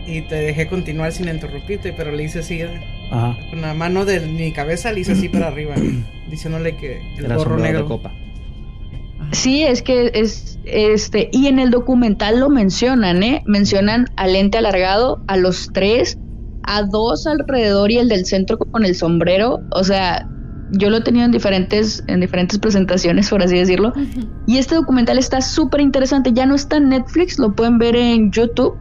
C: Y te dejé continuar sin interrumpirte, pero le hice así. Ajá. Con la mano de mi cabeza le hice así para arriba, diciéndole que el gorro negro. De copa.
D: Sí, es que es este y en el documental lo mencionan, ¿eh? Mencionan al ente alargado, a los tres, a dos alrededor y el del centro con el sombrero, o sea, yo lo he tenido en diferentes en diferentes presentaciones, por así decirlo. Y este documental está súper interesante, ya no está en Netflix, lo pueden ver en YouTube.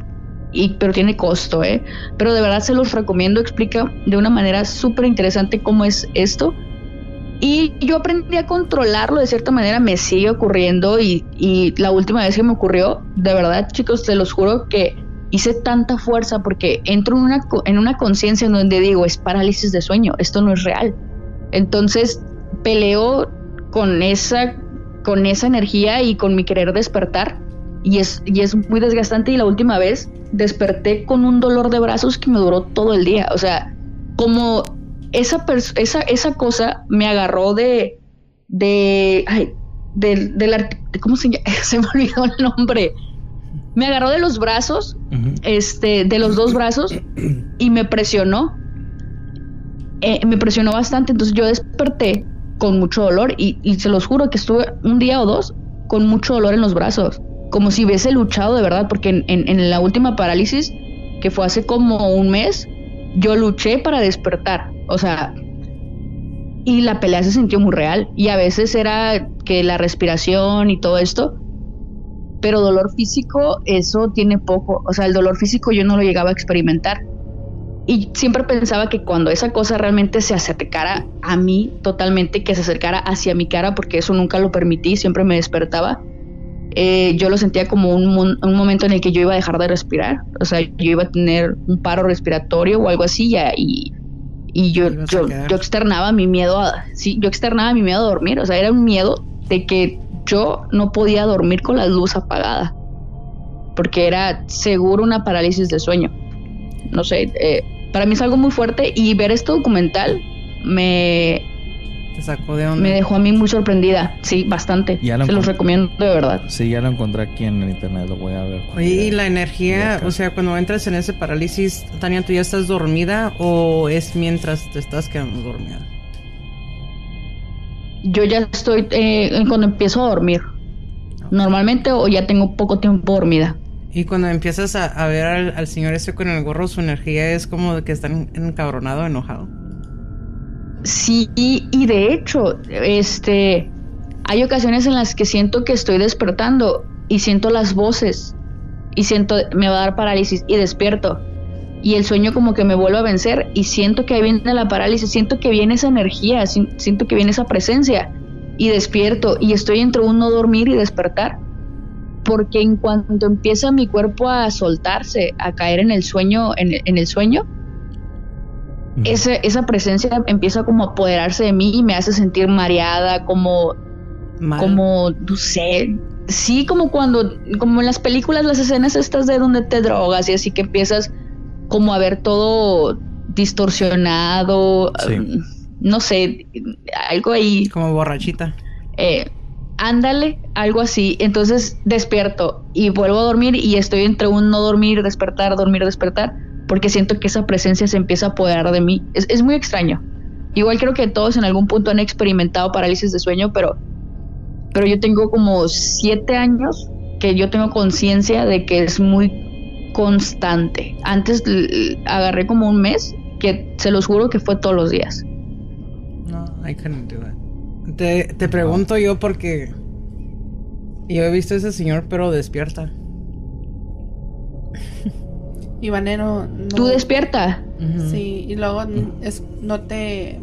D: Y, pero tiene costo, ¿eh? Pero de verdad se los recomiendo, explica de una manera súper interesante cómo es esto y yo aprendí a controlarlo de cierta manera, me sigue ocurriendo y, la última vez que me ocurrió, de verdad chicos, te los juro que hice tanta fuerza porque entro en una, en una conciencia en donde digo, es parálisis de sueño, esto no es real. Entonces peleo con esa, con esa energía y con mi querer despertar y es, y es muy desgastante y la última vez desperté con un dolor de brazos que me duró todo el día. O sea, como esa, esa, esa cosa me agarró de, de, ay, de, ¿cómo se llama? Se me olvidó el nombre. Me agarró de los brazos, este, de los dos brazos y me presionó. Eh, me presionó bastante, entonces yo desperté con mucho dolor y, se los juro que estuve un día o dos con mucho dolor en los brazos, como si hubiese luchado de verdad, porque en, en la última parálisis, que fue hace como un mes, yo luché para despertar o sea, y la pelea se sintió muy real. Y a veces era que la respiración y todo esto. Pero dolor físico, eso tiene poco. O sea, el dolor físico yo no lo llegaba a experimentar. Y siempre pensaba que cuando esa cosa realmente se acercara a mí totalmente, que se acercara hacia mi cara, porque eso nunca lo permití, siempre me despertaba, eh, yo lo sentía como un, un, momento en el que yo iba a dejar de respirar. O sea, yo iba a tener un paro respiratorio o algo así y, y yo, yo, yo, externaba mi miedo a, sí, yo externaba mi miedo a dormir, o sea, era un miedo de que yo no podía dormir con la luz apagada, porque era seguro una parálisis de sueño. No sé, eh, para mí es algo muy fuerte y ver este documental me, me dejó a mí muy sorprendida, sí, bastante. Se los recomiendo de verdad.
B: Sí, ya lo encontré aquí en el internet, lo voy a ver.
C: Oye, y la energía, o sea, cuando entras en ese parálisis, Tania, ¿tú ya estás dormida o es mientras te estás quedando dormida?
D: Yo ya estoy eh, cuando empiezo a dormir. Normalmente o ya tengo poco tiempo dormida.
C: Y cuando empiezas a, ver al, señor ese con el gorro, su energía es como de que está encabronado, enojado.
D: Sí, y de hecho, este, hay ocasiones en las que siento que estoy despertando y siento las voces y siento, me va a dar parálisis y despierto. Y el sueño como que me vuelve a vencer y siento que viene la parálisis, siento que viene esa energía, siento que viene esa presencia y despierto y estoy entre un no dormir y despertar. Porque en cuanto empieza mi cuerpo a soltarse, a caer en el sueño, en el, sueño, esa presencia empieza como a apoderarse de mí y me hace sentir mareada, como, como, no sé, sí, como cuando, como en las películas, las escenas estas de donde te drogas y así que empiezas como a ver todo distorsionado, um, no sé, algo ahí.
C: Como borrachita.
D: Eh, ándale, algo así. Entonces despierto y vuelvo a dormir y estoy entre un no dormir, despertar, dormir, despertar, porque siento que esa presencia se empieza a apoderar de mí. Es, es muy extraño. Igual creo que todos en algún punto han experimentado parálisis de sueño, pero pero yo tengo como siete años que yo tengo conciencia de que es muy constante. Antes agarré como un mes que se los juro que fue todos los días.
C: No, I couldn't do that. Te, te pregunto yo porque yo he visto a ese señor pero despierta.
A: Ivanero.
D: No, ¿Tú despierta?
A: Sí, y luego es, no te...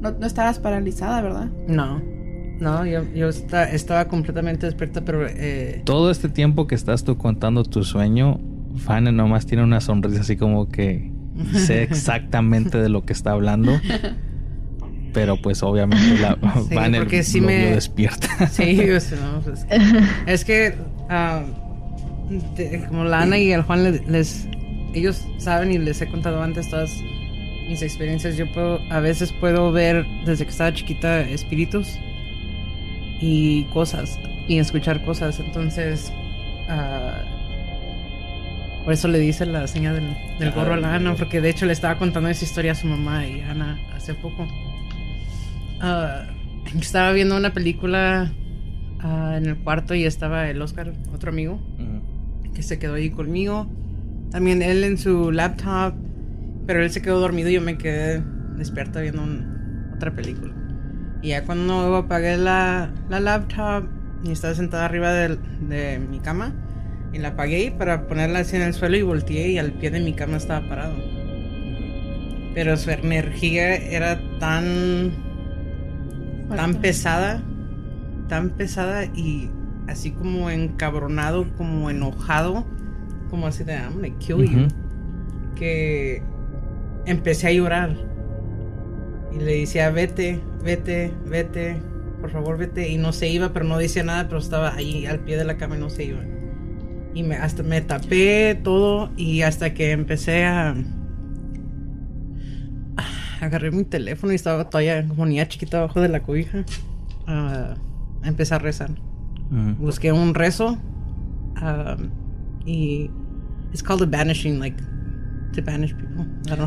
A: No, no estabas paralizada, ¿verdad?
C: No. No, yo, yo estaba completamente despierta, pero... Eh...
B: Todo este tiempo que estás tú contando tu sueño, Fanny nomás tiene una sonrisa así como que sé exactamente de lo que está hablando. Pero pues obviamente la sí, porque sí me... despierta.
C: Sí, pues, es que, ah, como la Ana y el Juan les, ellos saben y les he contado antes todas mis experiencias. Yo puedo, a veces puedo ver desde que estaba chiquita espíritus y cosas y escuchar cosas. Entonces, uh, por eso le dice la señal del, del gorro a la Ana, porque de hecho le estaba contando esa historia a su mamá y Ana hace poco. Uh, estaba viendo una película uh, en el cuarto y estaba el Oscar, otro amigo, que se quedó ahí conmigo. También él en su laptop, pero él se quedó dormido y yo me quedé despierta viendo otra película. Y ya cuando apagué la, la laptop y estaba sentada arriba de, de, mi cama, y la apagué para ponerla así en el suelo y volteé y al pie de mi cama estaba parado. Pero su energía era tan. Tan pesada, tan pesada y así como encabronado, como enojado, como así de, I'm gonna kill you. Que empecé a llorar. Y le decía, vete, vete, vete, por favor vete. Y no se iba, pero no decía nada, pero estaba ahí al pie de la cama y no se iba. Y me, hasta me tapé todo y hasta que empecé a... Agarré mi teléfono y estaba todavía como niña chiquita abajo de la cobija. a empecé a rezar. Busqué un rezo um, y... It's called a banishing, like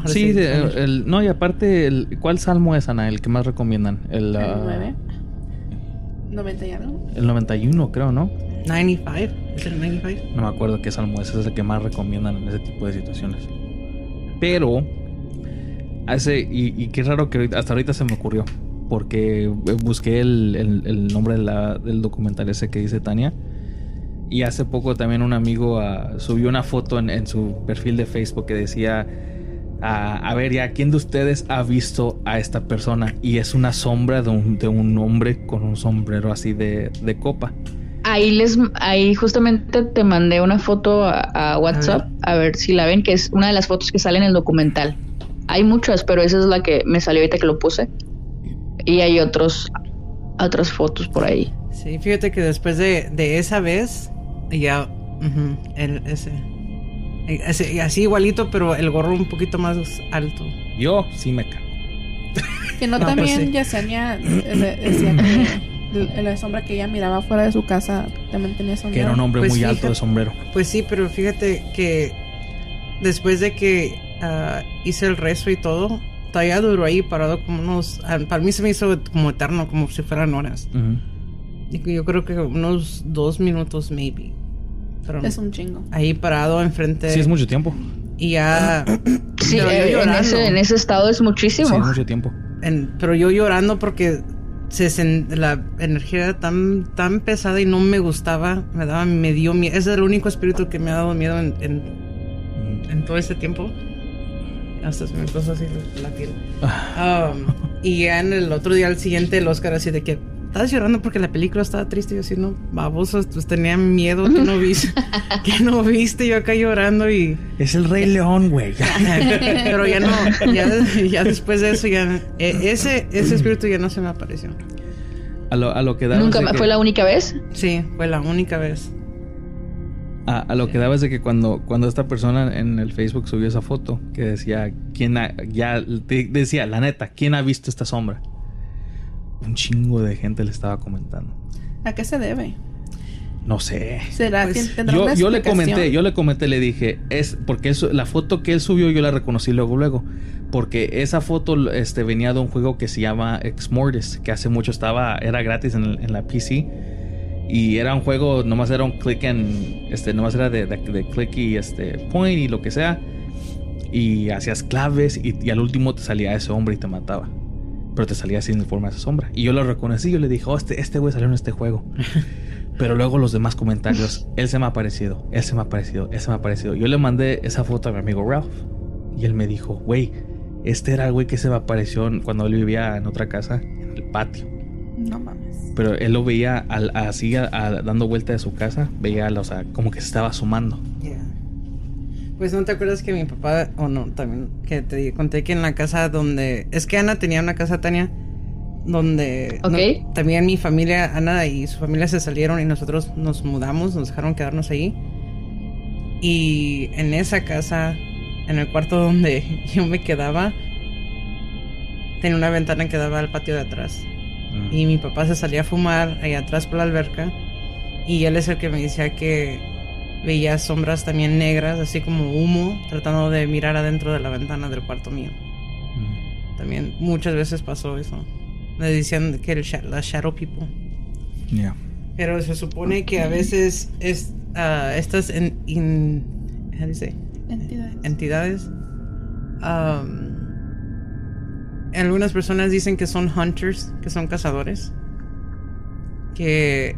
B: sí, el, no, y aparte, el, ¿cuál salmo es, Ana? El que más recomiendan.
A: El, 9. 91.
B: El 91, creo, ¿no?
C: 95. ¿Es el 95?
B: No me acuerdo qué salmo es. es el que más recomiendan en ese tipo de situaciones. Pero, hace, y, qué raro que hasta ahorita se me ocurrió. Porque busqué el, nombre del documental ese que dice Tania. Y hace poco también un amigo ah, subió una foto en, su perfil de Facebook que decía, ah, a ver ya, ¿quién de ustedes ha visto a esta persona? Y es una sombra de un, de un hombre con un sombrero así de, copa.
D: Ahí les, ahí justamente te mandé una foto a, WhatsApp, a ver. si la ven, que es una de las fotos que sale en el documental. Hay muchas, pero esa es la que me salió ahorita que lo puse. Y hay otros, otras fotos por ahí.
C: Sí, fíjate que después de, de esa vez, ya, ese, ese, Así igualito, pero el gorro un poquito más alto.
B: Yo sí me cago.
A: Que no, pues también Yesenia eh, decía que la sombra que ella miraba fuera de su casa también tenía sombrero.
B: Que era un hombre
A: pues
B: muy alto de sombrero.
C: Pues sí, pero fíjate que después de que ah, hice el rezo y todo, todavía duró ahí parado como unos. Ah, para mí se me hizo como eterno, como si fueran horas. Yo creo que unos dos minutos, maybe.
A: es un chingo.
C: Ahí parado enfrente.
B: Sí, es mucho tiempo.
C: Y ya.
D: sí, en, ese, en, ese, estado es muchísimo. Sí,
B: mucho tiempo.
C: pero yo llorando porque se la energía era tan, tan pesada y no me gustaba, me daba, me dio miedo. Ese es el único espíritu que me ha dado miedo en, en, todo este tiempo. Hasta se me puso así la piel. Ah. Um, y ya en el otro día, al siguiente, el Oscar así de que Estabas llorando porque la película estaba triste. Yo así, no, babosos, pues tenía miedo que no viste. que no viste, yo acá llorando y.
B: Es el Rey León, güey.
C: Pero ya no, ya, después de eso, ya. E, ese, ese espíritu ya no se me apareció.
B: A lo, a lo que
D: daba. ¿Nunca fue la única vez?
C: Sí, fue la única vez.
B: A, lo que daba es de que cuando, cuando esta persona en el Facebook subió esa foto, que decía, ¿quién ya decía, la neta, ¿quién ha visto esta sombra? un chingo de gente le estaba comentando.
A: ¿A qué se debe?
B: No sé.
A: ¿Será
B: pues, yo, yo le comenté, yo le comenté, le dije, es porque eso, la foto que él subió yo la reconocí luego, luego. Porque esa foto este, venía de un juego que se llama Mortis que hace mucho estaba, era gratis en, la PC. Y era un juego, nomás era un click en, este, nomás era de, de, click y este, point y lo que sea. Y hacías claves y, y al último te salía ese hombre y te mataba pero te salía en forma de esa sombra. Y yo lo reconocí, yo le dije, oh, este, este güey salió en este juego. pero luego los demás comentarios, él se me ha parecido, él se me ha parecido, él se me ha parecido. Yo le mandé esa foto a mi amigo Ralph y él me dijo, güey, este era el güey que se me apareció cuando él vivía en otra casa, en el patio.
A: No mames.
B: Pero él lo veía así dando vuelta de su casa, veía, o sea, como que se estaba asomando.
C: Pues no te acuerdas que mi papá, o no, también, que te conté que en la casa donde. Es que Ana tenía una casa, Tania, donde. también mi familia, Ana y su familia se salieron y nosotros nos mudamos, nos dejaron quedarnos ahí. Y en esa casa, en el cuarto donde yo me quedaba, tenía una ventana que daba al patio de atrás. Mm. Y mi papá se salía a fumar allá atrás por la alberca. Y él es el que me decía que veía sombras también negras, así como humo, tratando de mirar adentro de la ventana del cuarto mío. Mm. También muchas veces pasó eso. Me decían que el la shadow people.
B: Yeah.
C: Pero se supone que a veces es, uh, estas en, in,
A: entidades,
C: entidades um, algunas personas dicen que son hunters, que son cazadores, que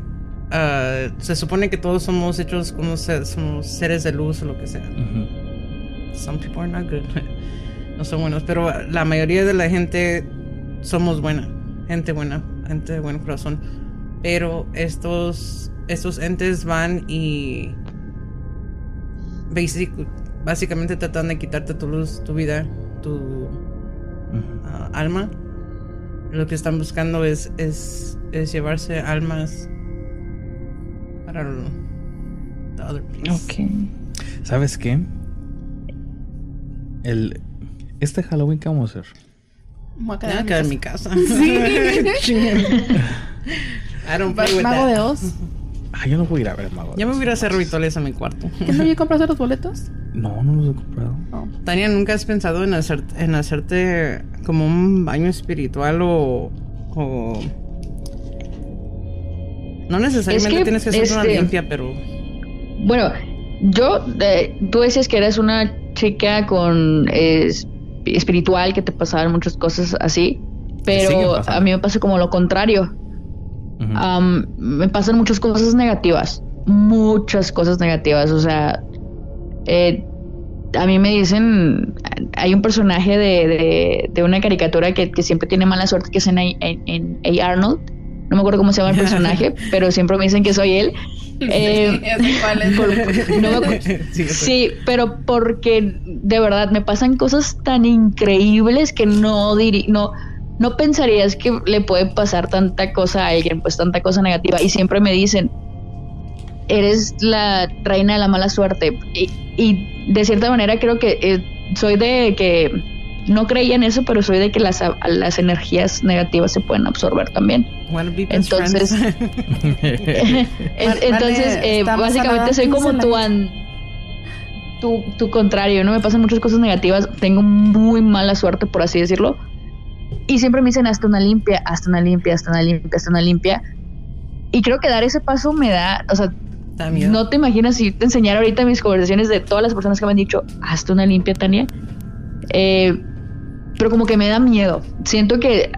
C: Ah, se supone que todos somos hechos como somos seres de luz o lo que sea. Some people are not good. no son buenos, pero la mayoría de la gente somos buena, gente buena, gente de buen corazón. Pero estos estos entes van y básicamente tratan de quitarte tu luz, tu vida, tu ah, alma. Lo que están buscando es, es, es llevarse almas I don't know.
A: Ok.
B: ¿Sabes qué? El. Este Halloween, ¿qué vamos a hacer?
C: Voy a quedar, en, mi casa.
A: Sí.
C: I don't play with
A: Mago de Oz.
B: Ah, yo no voy a ir a ver el Mago
C: Ya me voy a ir a hacer rituales a mi cuarto.
A: ¿Qué no ya compraste los boletos?
B: No, no los he comprado.
C: Tania, ¿nunca has pensado en, hacer, en hacerte como un baño espiritual o, o no necesariamente tienes que hacer una este, limpia, pero.
D: Bueno, yo, eh, tú decías que eres una chica con espiritual, que te pasaban muchas cosas así, pero a mí me pasa como lo contrario. Me pasan muchas cosas negativas, muchas cosas negativas, o sea, eh, a mí me dicen, hay un personaje de, de, una caricatura que, que, siempre tiene mala suerte, que es en, en A. Arnold, no me acuerdo cómo se llama el personaje, pero siempre me dicen que soy él. sí, pero porque de verdad me pasan cosas tan increíbles que no no no pensarías que le puede pasar tanta cosa a alguien, pues tanta cosa negativa. Y siempre me dicen, eres la reina de la mala suerte. Y, de cierta manera creo que eh, soy de que no creía en eso, pero soy de que las, las energías negativas se pueden absorber también. Entonces, entonces eh, básicamente soy como tu, tu, tu contrario, ¿no? Me pasan muchas cosas negativas, tengo muy mala suerte, por así decirlo. Y siempre me dicen hasta una limpia, hasta una limpia, hasta una limpia, hasta una limpia. Y creo que dar ese paso me da, o sea, no te imaginas si te enseñara ahorita mis conversaciones de todas las personas que me han dicho, hasta una limpia, Tania. Eh, pero como que me da miedo. Siento que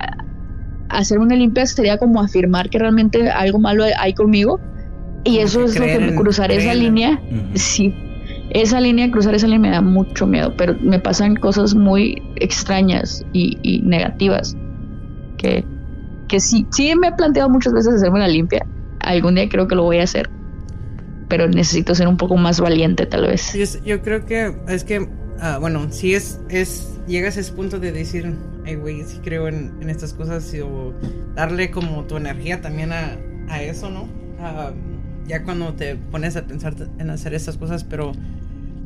D: hacerme una limpia sería como afirmar que realmente algo malo hay conmigo. Y eso es lo que me cruzar esa línea. Sí, esa línea, cruzar esa línea me da mucho miedo, pero me pasan cosas muy extrañas y, negativas que, que sí, sí me he planteado muchas veces hacerme una limpia. Algún día creo que lo voy a hacer, pero necesito ser un poco más valiente tal vez.
C: Yo, creo que es que, ah, bueno, si es, es, llegas a ese punto de decir, ay güey, sí creo en, estas cosas o darle como tu energía también a, eso, ¿no? Ah, ya cuando te pones a pensar en hacer estas cosas, pero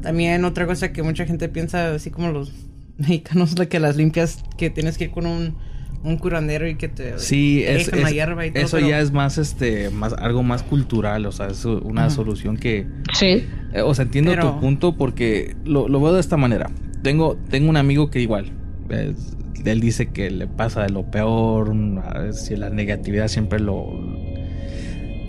C: también otra cosa que mucha gente piensa, así como los mexicanos, de que las limpias, que tienes que ir con un, un curandero y que te
B: sí es, la hierba y todo, eso ya es más este más algo más cultural o sea es una solución que
D: sí.
B: eh, o sea entiendo tu punto porque lo, lo, veo de esta manera. Tengo tengo un amigo que igual él dice que le pasa de lo peor si la negatividad siempre lo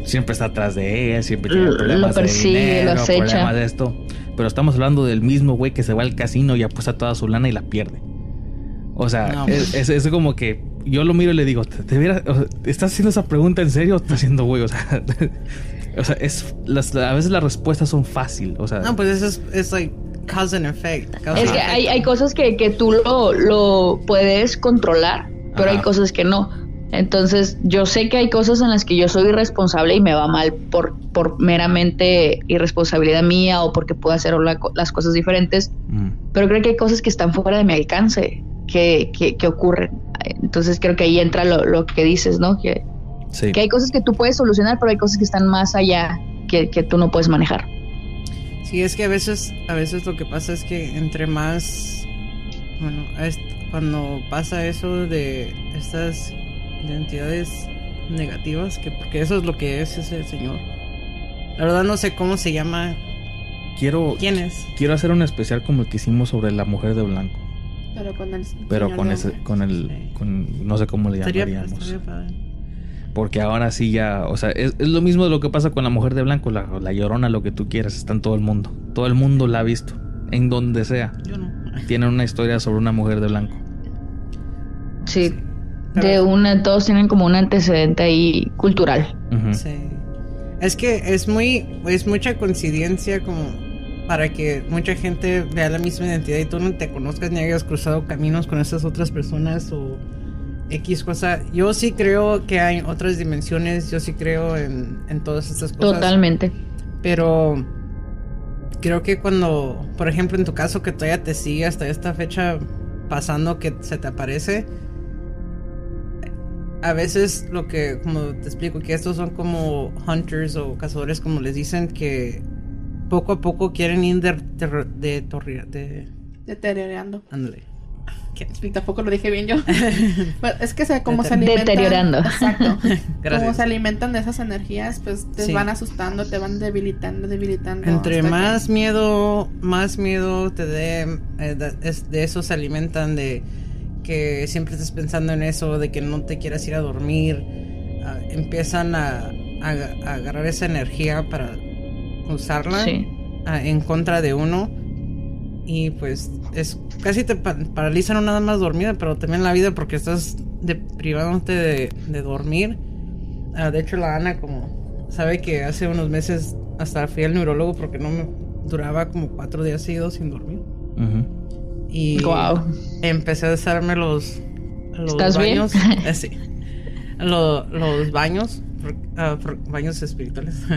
B: siempre está atrás de ella, siempre tiene problemas lo persigue, de dinero, lo problemas de esto. Pero estamos hablando del mismo güey que se va al casino y apuesta toda su lana y la pierde. O sea, es, como que yo lo miro y le digo, ¿te, ¿estás haciendo esa pregunta en serio o estás haciendo güey? O sea, o sea es, a veces las respuestas son fáciles. O sea,
C: no, pues eso es, es like cause and effect.
D: es que hay, hay, cosas que, que tú lo, lo puedes controlar, pero hay cosas que no. Entonces, yo sé que hay cosas en las que yo soy irresponsable y me va mal por, por meramente irresponsabilidad mía o porque puedo hacer las cosas diferentes, mm. pero creo que hay cosas que están fuera de mi alcance, que, que, ocurren. Entonces, creo que ahí entra lo, lo que dices, ¿no? Que, que hay cosas que tú puedes solucionar, pero hay cosas que están más allá que, que tú no puedes manejar.
C: Sí, es que a veces, a veces lo que pasa es que entre más, bueno, cuando pasa eso de estas identidades negativas, que porque eso es lo que es ese señor. La verdad no sé cómo se llama.
B: Quiero
C: ¿Quién es?
B: Quiero hacer un especial como el que hicimos sobre la mujer de blanco.
A: Pero con el
B: Pero con ese con el con no sé cómo le llamaríamos. porque ahora sí ya, o sea, es, lo mismo de lo que pasa con la mujer de blanco, la, la llorona, lo que tú quieras, está en todo el mundo. Todo el mundo la ha visto, en donde sea.
C: Yo no.
B: Tienen una historia sobre una mujer de blanco.
D: sí de una, todos tienen como un antecedente ahí cultural.
C: Sí. Es que es muy, es mucha coincidencia como para que mucha gente vea la misma identidad y tú no te conozcas ni hayas cruzado caminos con esas otras personas o X cosa. Yo sí creo que hay otras dimensiones, yo sí creo en, en todas estas cosas.
D: Totalmente.
C: Pero creo que cuando, por ejemplo, en tu caso que todavía te sigue hasta esta fecha pasando que se te aparece, a veces lo que, como te explico, que estos son como hunters o cazadores, como les dicen, que poco a poco quieren ir de, de, de,
A: deteriorando.
C: Ándale.
A: Y tampoco lo dije bien yo. es que sea como se alimentan.
D: Deteriorando.
A: Exacto. Como se alimentan de esas energías, pues te van asustando, te van debilitando, debilitando.
C: Entre más miedo, más miedo te dé, eh, de eso se alimentan de que siempre estés pensando en eso, de que no te quieras ir a dormir, ah, empiezan a, agarrar esa energía para usarla ah, en contra de uno y pues es casi te paraliza no nada más dormir, pero también la vida porque estás de, privándote de, dormir. Ah, de hecho la Ana como sabe que hace unos meses hasta fui al neurólogo porque no me duraba como cuatro días seguidos sin dormir. Y empecé a hacerme los, los baños. Eh, sí. los baños. Ah, baños espirituales.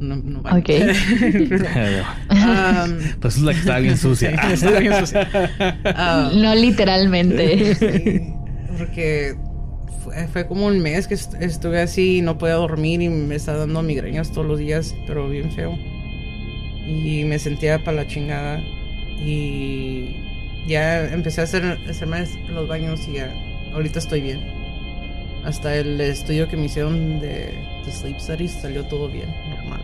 C: No, no
D: Ok.
B: um, pues es la que está bien sucia.
D: no literalmente.
C: porque fue, fue, como un mes que estuve así y no podía dormir y me estaba dando migrañas todos los días, pero bien feo. Y me sentía para la chingada. Y ya empecé a hacer hacerme los baños y ya ahorita estoy bien. Hasta el estudio que me hicieron de, Sleep Studies salió todo bien, normal.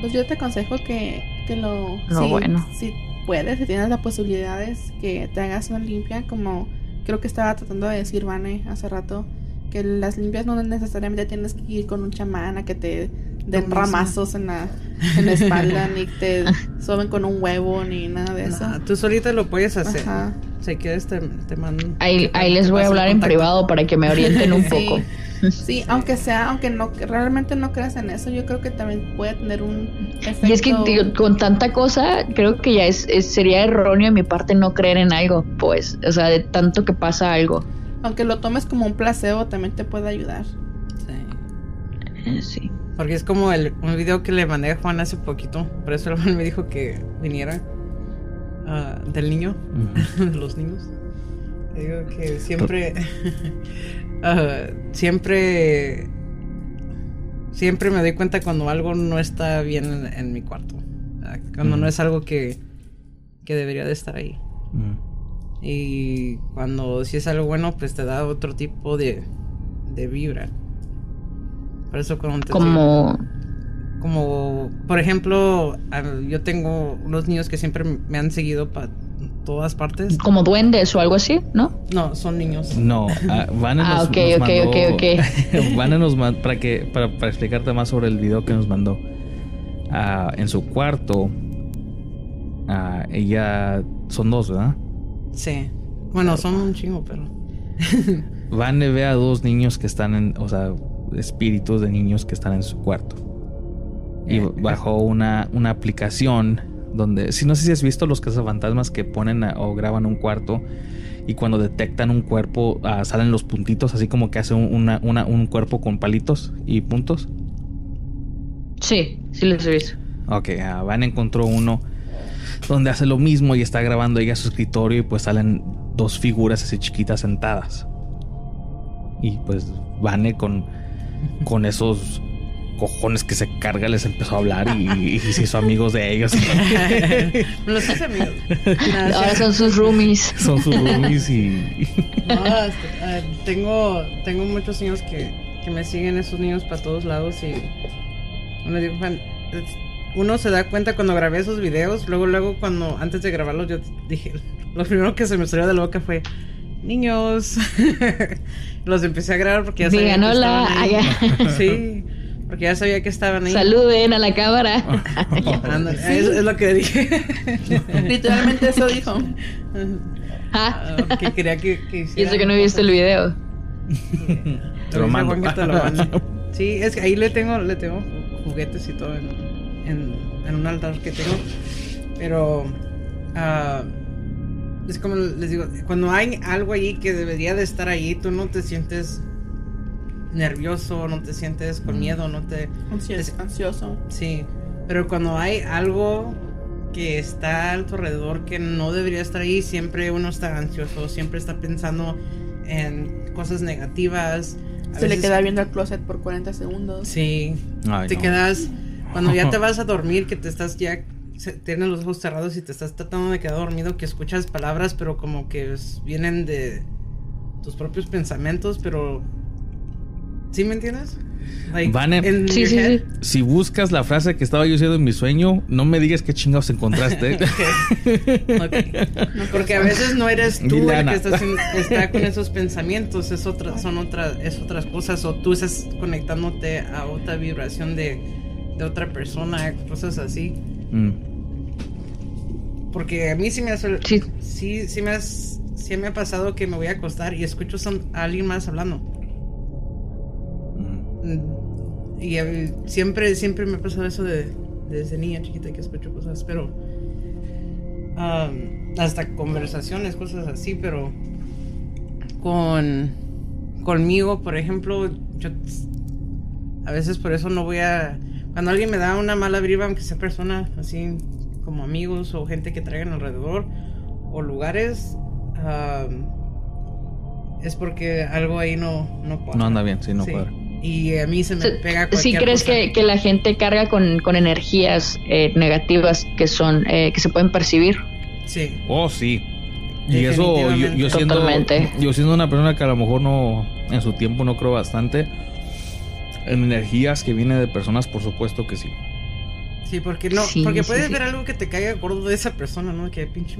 A: Pues yo te aconsejo que, que lo...
D: No, bueno.
A: Si puedes, si tienes las posibilidades, que te hagas una limpia, como creo que estaba tratando de decir Vane hace rato, que las limpias no necesariamente tienes que ir con un chamán a que te de ramazos en la, en espalda, ni te suben con un huevo, ni nada de eso.
C: tú solita lo puedes hacer. Si quieres, te, te mando.
D: Ahí, ahí les voy a hablar en privado para que me orienten un poco.
A: Sí, aunque sea, aunque no realmente no creas en eso, yo creo que también puede tener un efecto.
D: Y es que con tanta cosa, creo que ya es, sería erróneo de mi parte no creer en algo, pues, o sea, de tanto que pasa algo.
A: Aunque lo tomes como un placebo, también te puede ayudar.
D: Sí. Eh, sí.
C: Porque es como el, un video que le mandé a Juan hace poquito, por eso Juan me dijo que viniera ah, del niño, de los niños. Digo que siempre siempre. Siempre me doy cuenta cuando algo no está bien en, mi cuarto. Cuando no es algo que, que debería de estar ahí. Y cuando si es algo bueno, pues te da otro tipo de, de vibra. Por eso
D: Como...
C: como, por ejemplo, yo tengo unos niños que siempre me han seguido para todas partes.
D: Como duendes o algo así, ¿no?
C: No, son niños.
B: No, uh, Vane
D: ah,
B: nos,
D: ok, ok, ok, ok.
B: Vane nos mandó, para, que, para, explicarte más sobre el video que nos mandó. Uh, en su cuarto, uh, ella, son dos, ¿verdad?
C: Sí. Bueno, son un chingo, pero...
B: Vane ve a dos niños que están en, o sea, espíritus de niños que están en su cuarto. Y eh, bajó una, una aplicación donde, si no sé si has visto los cazafantasmas que ponen o graban un cuarto y cuando detectan un cuerpo ah, salen los puntitos, así como que hace un cuerpo con palitos y puntos.
D: Sí, sí los he visto.
B: Ok, uh, Van encontró uno donde hace lo mismo y está grabando ella su escritorio y pues salen dos figuras así chiquitas sentadas. Y pues Vane con, con esos cojones que se carga les empezó a hablar y, se hizo amigos de ellos.
C: Los hice amigos.
D: Ahora son sus roomies.
B: Son sus roomies y.
C: no, este, tengo, tengo muchos niños que, que me siguen esos niños para todos lados y uno digo, uno se da cuenta cuando grabé esos videos, luego, luego cuando antes de grabarlos yo dije, lo primero que se me salió de la boca fue niños. Los empecé a grabar porque ya sabía
D: que hola.
C: Sí. Porque ya sabía que estaban ahí.
D: Saluden a la cámara.
C: es, lo que dije.
A: Literalmente eso dijo.
C: Ah. ah que quería que, que
D: Y eso que no he visto el video.
B: te lo mando.
C: sí, es que ahí le tengo, le tengo juguetes y todo en, en, en un altar que tengo. Pero uh, es como les digo, cuando hay algo allí que debería de estar ahí, tú no te sientes nervioso, no te sientes con miedo, no te...
A: Ansioso.
C: Sí, pero cuando hay algo que está a tu alrededor que no debería estar ahí, siempre uno está ansioso, siempre está pensando en cosas negativas.
A: Se le queda viendo al closet por 40 segundos.
C: Sí, te quedas... Cuando ya te vas a dormir, que te estás ya tienes los ojos cerrados y te estás tratando de quedar dormido, que escuchas palabras, pero como que vienen de tus propios pensamientos, pero ¿Sí me entiendes?
B: Vane,
D: sí, sí,
B: si buscas la frase que estaba yo diciendo en mi sueño, no me digas qué chingados encontraste.
C: porque a veces no eres tú el que está con esos pensamientos, es otra, son otras, es otras cosas, o tú estás conectándote a otra vibración de, de otra persona, cosas así. Mm. Porque a mí sí me ha, sí. sí, sí me, sí me ha pasado que me voy a acostar y escucho a alguien más hablando. Y siempre, siempre me ha pasado eso de, desde niña chiquita que escucho cosas, pero hasta conversaciones, cosas así, pero con conmigo, por ejemplo, yo a veces por eso no voy a cuando alguien me da una mala vibra, aunque sea persona así como amigos o gente que traigan alrededor o lugares, es porque algo ahí no no
B: No anda bien, sí, no puede
C: y a mí se me pega
D: cualquier ¿Sí crees Que, que, la gente carga con, con energías eh, negativas que son eh, que se pueden percibir?
C: Sí.
B: Oh, sí. Y eso yo, yo siendo yo siendo una persona que a lo mejor no en su tiempo no creo bastante en energías que vienen de personas, por supuesto que sí.
C: Sí, porque no, porque puedes ver algo que te caiga gordo de esa persona, ¿no? Que pinche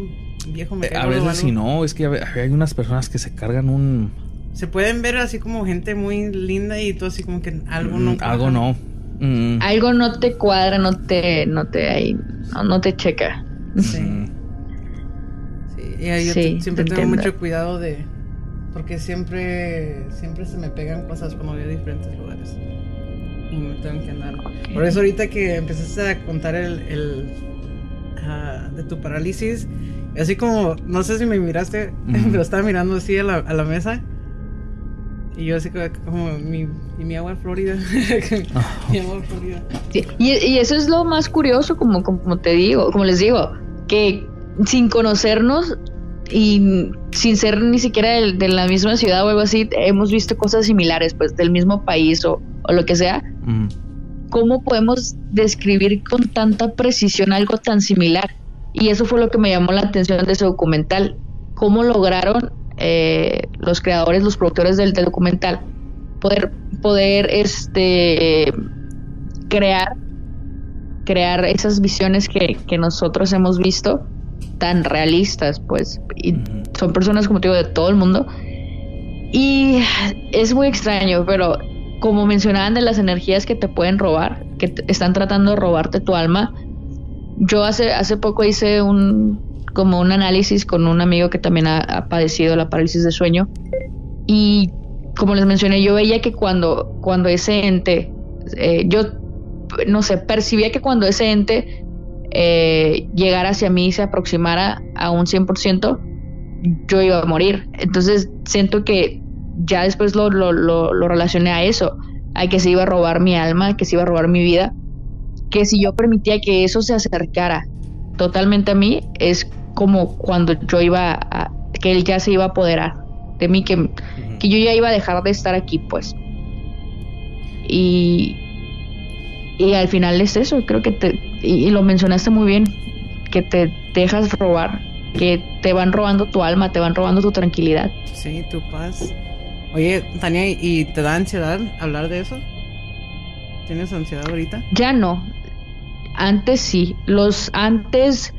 C: viejo me
B: cae A veces sí no, es que hay unas personas que se cargan un
C: se pueden ver así como gente muy linda y todo así como que algo no.
B: Mm, algo no.
D: Mm. Algo no te cuadra, no te, no te, ahí, no, te checa.
C: Sí. sí. yo siempre tengo mucho cuidado de... Porque siempre, siempre se me pegan cosas cuando voy a diferentes lugares. Y me tengo que andar. Por eso ahorita que empezaste a contar el, ah, de tu parálisis, así como, no sé si me miraste, pero estaba mirando así a la, a la mesa. Y yo así como mi, mi agua Florida. mi agua
D: Florida. y, y, eso es lo más curioso, como, como te digo, como les digo, que sin conocernos y sin ser ni siquiera de, la misma ciudad o algo así, hemos visto cosas similares, pues del mismo país o, o lo que sea. ¿Cómo podemos describir con tanta precisión algo tan similar? Y eso fue lo que me llamó la atención de ese documental. ¿Cómo lograron eh, los creadores, los productores del, documental, poder, poder este, crear, crear esas visiones que, que nosotros hemos visto tan realistas, pues, y son personas, como te digo, de todo el mundo. Y es muy extraño, pero como mencionaban de las energías que te pueden robar, que están tratando de robarte tu alma, yo hace, hace poco hice un, como un análisis con un amigo que también ha, padecido la parálisis de sueño. Y como les mencioné, yo veía que cuando, cuando ese ente, eh, yo no sé, percibía que cuando ese ente eh, llegara hacia mí y se aproximara a un 100%, yo iba a morir. Entonces siento que ya después lo, lo, lo, lo relacioné a eso, a que se iba a robar mi alma, que se iba a robar mi vida, que si yo permitía que eso se acercara totalmente a mí, es como cuando yo iba a, que él ya se iba a apoderar de mí, que, que yo ya iba a dejar de estar aquí, pues. Y, y al final es eso, creo que te, y, lo mencionaste muy bien, que te dejas robar, que te van robando tu alma, te van robando tu tranquilidad.
C: Sí, tu paz. Oye, Tania, ¿y te da ansiedad hablar de eso? ¿Tienes ansiedad ahorita?
D: Ya no. Antes sí. Los antes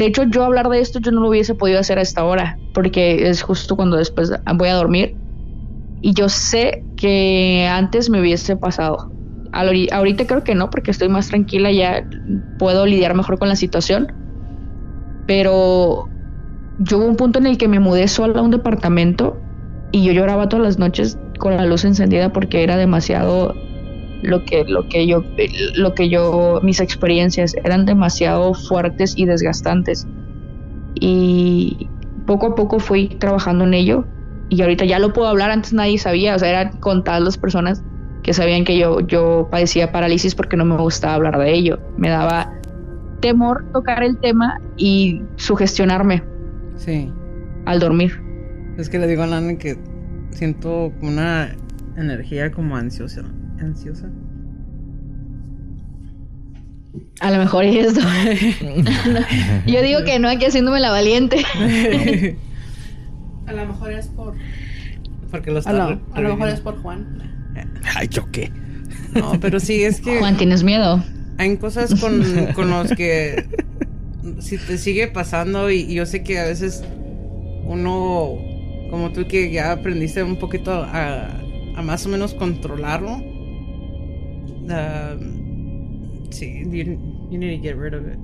D: de hecho, yo hablar de esto yo no lo hubiese podido hacer a esta hora, porque es justo cuando después voy a dormir. Y yo sé que antes me hubiese pasado. Ahorita creo que no, porque estoy más tranquila, ya puedo lidiar mejor con la situación. Pero yo hubo un punto en el que me mudé sola a un departamento y yo lloraba todas las noches con la luz encendida porque era demasiado lo que, lo que yo, lo que yo, mis experiencias eran demasiado fuertes y desgastantes. Y poco a poco fui trabajando en ello y ahorita ya lo puedo hablar, antes nadie sabía, o sea, eran contadas las personas que sabían que yo, yo padecía parálisis porque no me gustaba hablar de ello. Me daba temor tocar el tema y sugestionarme.
C: Sí.
D: Al dormir.
C: Es que le digo a Lana que siento una energía como ansiosa ansiosa?
D: A lo mejor es eso. Yo digo que no, aquí haciéndome la valiente.
A: a lo mejor es por.
C: Porque lo
A: a, lo, a lo mejor es por Juan.
B: Ay, ¿yo qué?
C: No, pero sí, es que.
D: Juan, ¿tienes miedo?
C: Hay cosas con, con los que. Si te sigue pasando, y, yo sé que a veces uno. Como tú que ya aprendiste un poquito a, a más o menos controlarlo Um, sí, you, need to get rid of it.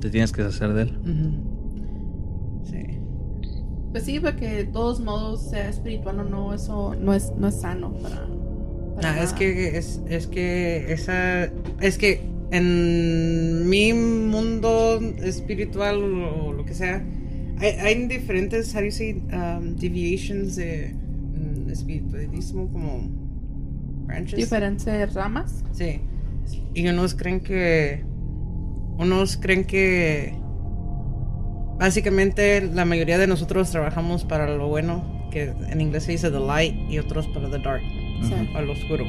B: Te tienes que deshacer de él.
A: Sí. Pues sí, porque de todos modos, sea espiritual o no, eso no es, no es sano para.
C: para es que es, es que esa. Es que en mi mundo espiritual o lo que sea, hay, hay diferentes, how do you say, um, deviations de mm, espiritualismo como
A: Diferentes ramas.
C: Sí. Y unos creen que. Unos creen que. Básicamente, la mayoría de nosotros trabajamos para lo bueno, que en inglés se dice the light, y otros para the dark, para lo oscuro.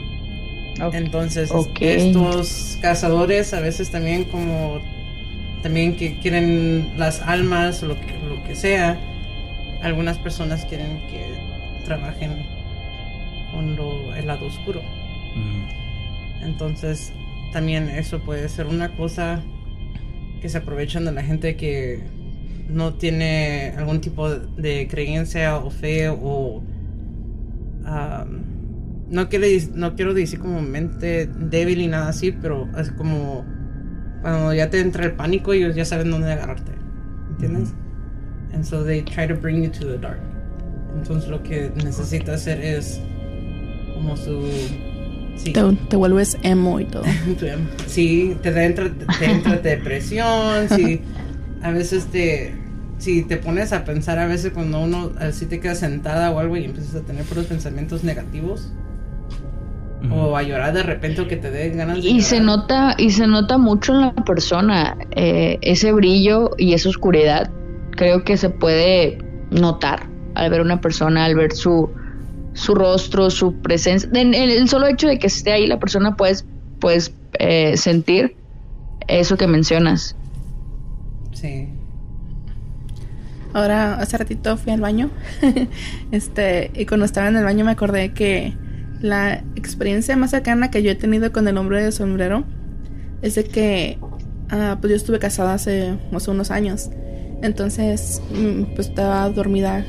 C: Entonces, estos cazadores a veces también como también que quieren las almas o lo que, lo que sea, algunas personas quieren que trabajen con el lado oscuro. Entonces, también eso puede ser una cosa que se aprovechan de la gente que no tiene algún tipo de creencia o fe o no quiero no quiero decir como mente débil y nada así pero es como cuando ya te entra el pánico ellos ya saben dónde agarrarte ¿entiendes? And so they try to bring you to the dark. Entonces lo que necesita hacer es como su...
A: Sí. Te, te, vuelves emo y todo.
C: sí, te, entra, te entra depresión, sí, a veces te... Si te pones a pensar a veces cuando uno así te queda sentada o algo y empiezas a tener puros pensamientos negativos, o a llorar de repente o que te den ganas de
D: y se nota y se nota mucho en la persona eh, ese brillo y esa oscuridad creo que se puede notar al ver una persona al ver su su rostro su presencia. En, el solo hecho de que esté ahí la persona puedes puedes eh, sentir eso que mencionas.
C: Sí
A: ahora hace ratito fui al baño este y cuando estaba en el baño me acordé que la experiencia más cercana que yo he tenido con el hombre de sombrero es de que ah, pues yo estuve casada hace, unos años. Entonces, mm, pues estaba dormida.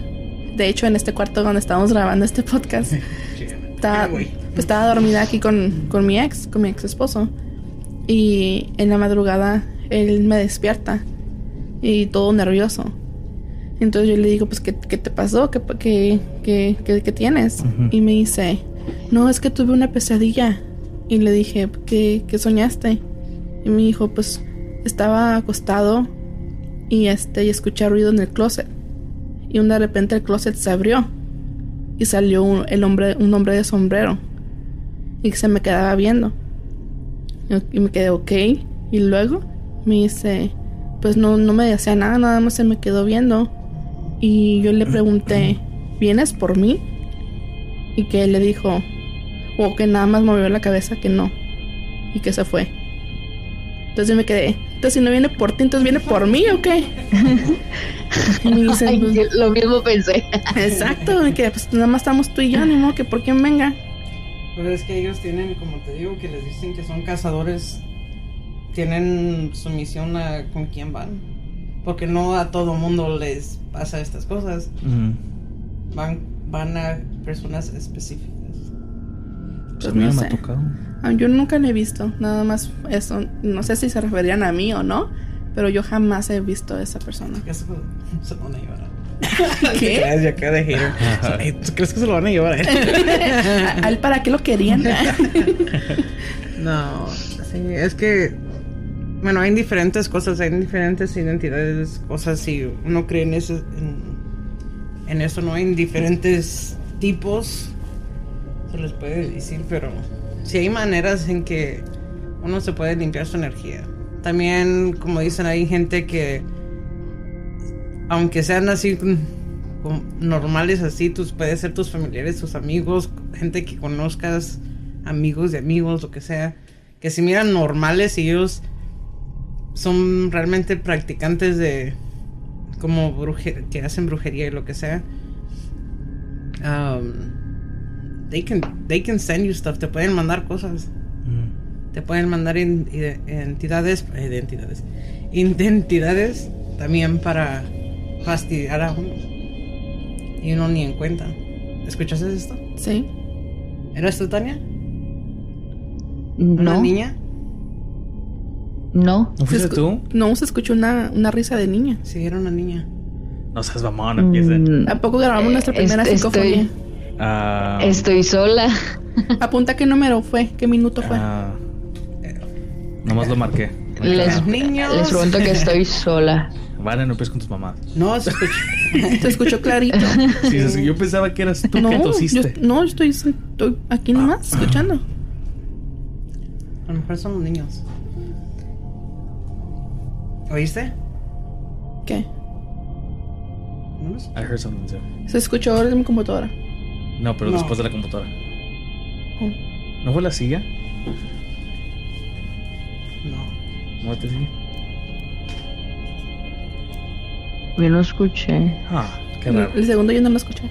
A: De hecho, en este cuarto donde estábamos grabando este podcast, estaba, pues, estaba dormida aquí con, con mi ex, con mi ex esposo. Y en la madrugada él me despierta y todo nervioso. Entonces yo le digo, pues, ¿qué, qué te pasó? ¿Qué, qué, qué, tienes? Y me dice, no, es que tuve una pesadilla. Y le dije, ¿qué, qué soñaste? Y me dijo, pues estaba acostado y este y escuché ruido en el closet. Y de repente el closet se abrió y salió un, el hombre, un hombre de sombrero y se me quedaba viendo. Y me quedé ok. Y luego me dice, pues no, no me decía nada, nada más se me quedó viendo. Y yo le pregunté, ¿vienes por mí? y que él le dijo, o que nada más movió la cabeza que no, y que se fue. Entonces yo me quedé, entonces si no viene por ti, entonces viene por mí o qué?
D: pues, lo mismo pensé.
A: Exacto, que pues nada más estamos tú y yo, ni modo que por quién venga.
C: Pues es que ellos tienen, como te digo, que les dicen que son cazadores, tienen su misión a con quién van. Porque no a todo mundo les pasa estas cosas. Van van a personas específicas.
A: Pues no sé. Ah, yo nunca le he visto, nada más eso. No sé si se referían a mí o no, pero yo jamás he visto a esa persona.
C: Se lo van a llevar. ¿Qué? ¿Tú crees que se lo van a llevar a él?
A: ¿A él para qué lo querían?
C: no, sí, es que bueno, hay diferentes cosas, hay diferentes identidades, cosas y uno cree en eso, en eso no hay diferentes tipos, se les puede decir, pero sí hay maneras en que uno se puede limpiar su energía. También, como dicen, hay gente que, aunque sean así normales así, tus, puede ser tus familiares, tus amigos, gente que conozcas, amigos de amigos, lo que sea, que si miran normales y ellos son realmente practicantes de, como brujer que hacen brujería y lo que sea, um, they can they can send you stuff. Te pueden mandar cosas. Mm. Te pueden mandar entidades, identidades, identidades también para fastidiar a uno. Y uno ni en cuenta. ¿Escuchaste esto?
A: Sí.
C: ¿Eras tú, Tania?
D: No.
C: ¿Una niña?
D: No.
B: ¿No fuiste tú?
A: No, se escuchó una, una risa de niña.
C: Sí, era una niña.
B: No seas mamón, empiece. Mm,
A: ¿A poco grabamos nuestra primera psicofonía?
D: Ah. Estoy, sola.
A: Apunta qué número fue, qué minuto fue. Ah,
B: nomás lo marqué.
D: Les, niños. les pregunto que estoy sola.
B: Vale, no empieces con tus mamás.
C: No, se escuchó.
A: se escuchó clarito.
B: Sí, yo pensaba que eras tú no, que tosiste.
A: Yo, no, estoy, estoy aquí nomás, escuchando.
C: A lo mejor son los niños. ¿Oíste?
A: ¿Qué?
B: I heard something too.
A: Se escuchó desde mi computadora.
B: No, pero después de la computadora. Oh. ¿No fue la silla?
C: No.
B: ¿No te sigue?
D: Yo no escuché.
B: Ah, qué raro.
A: El segundo yo no lo escuché.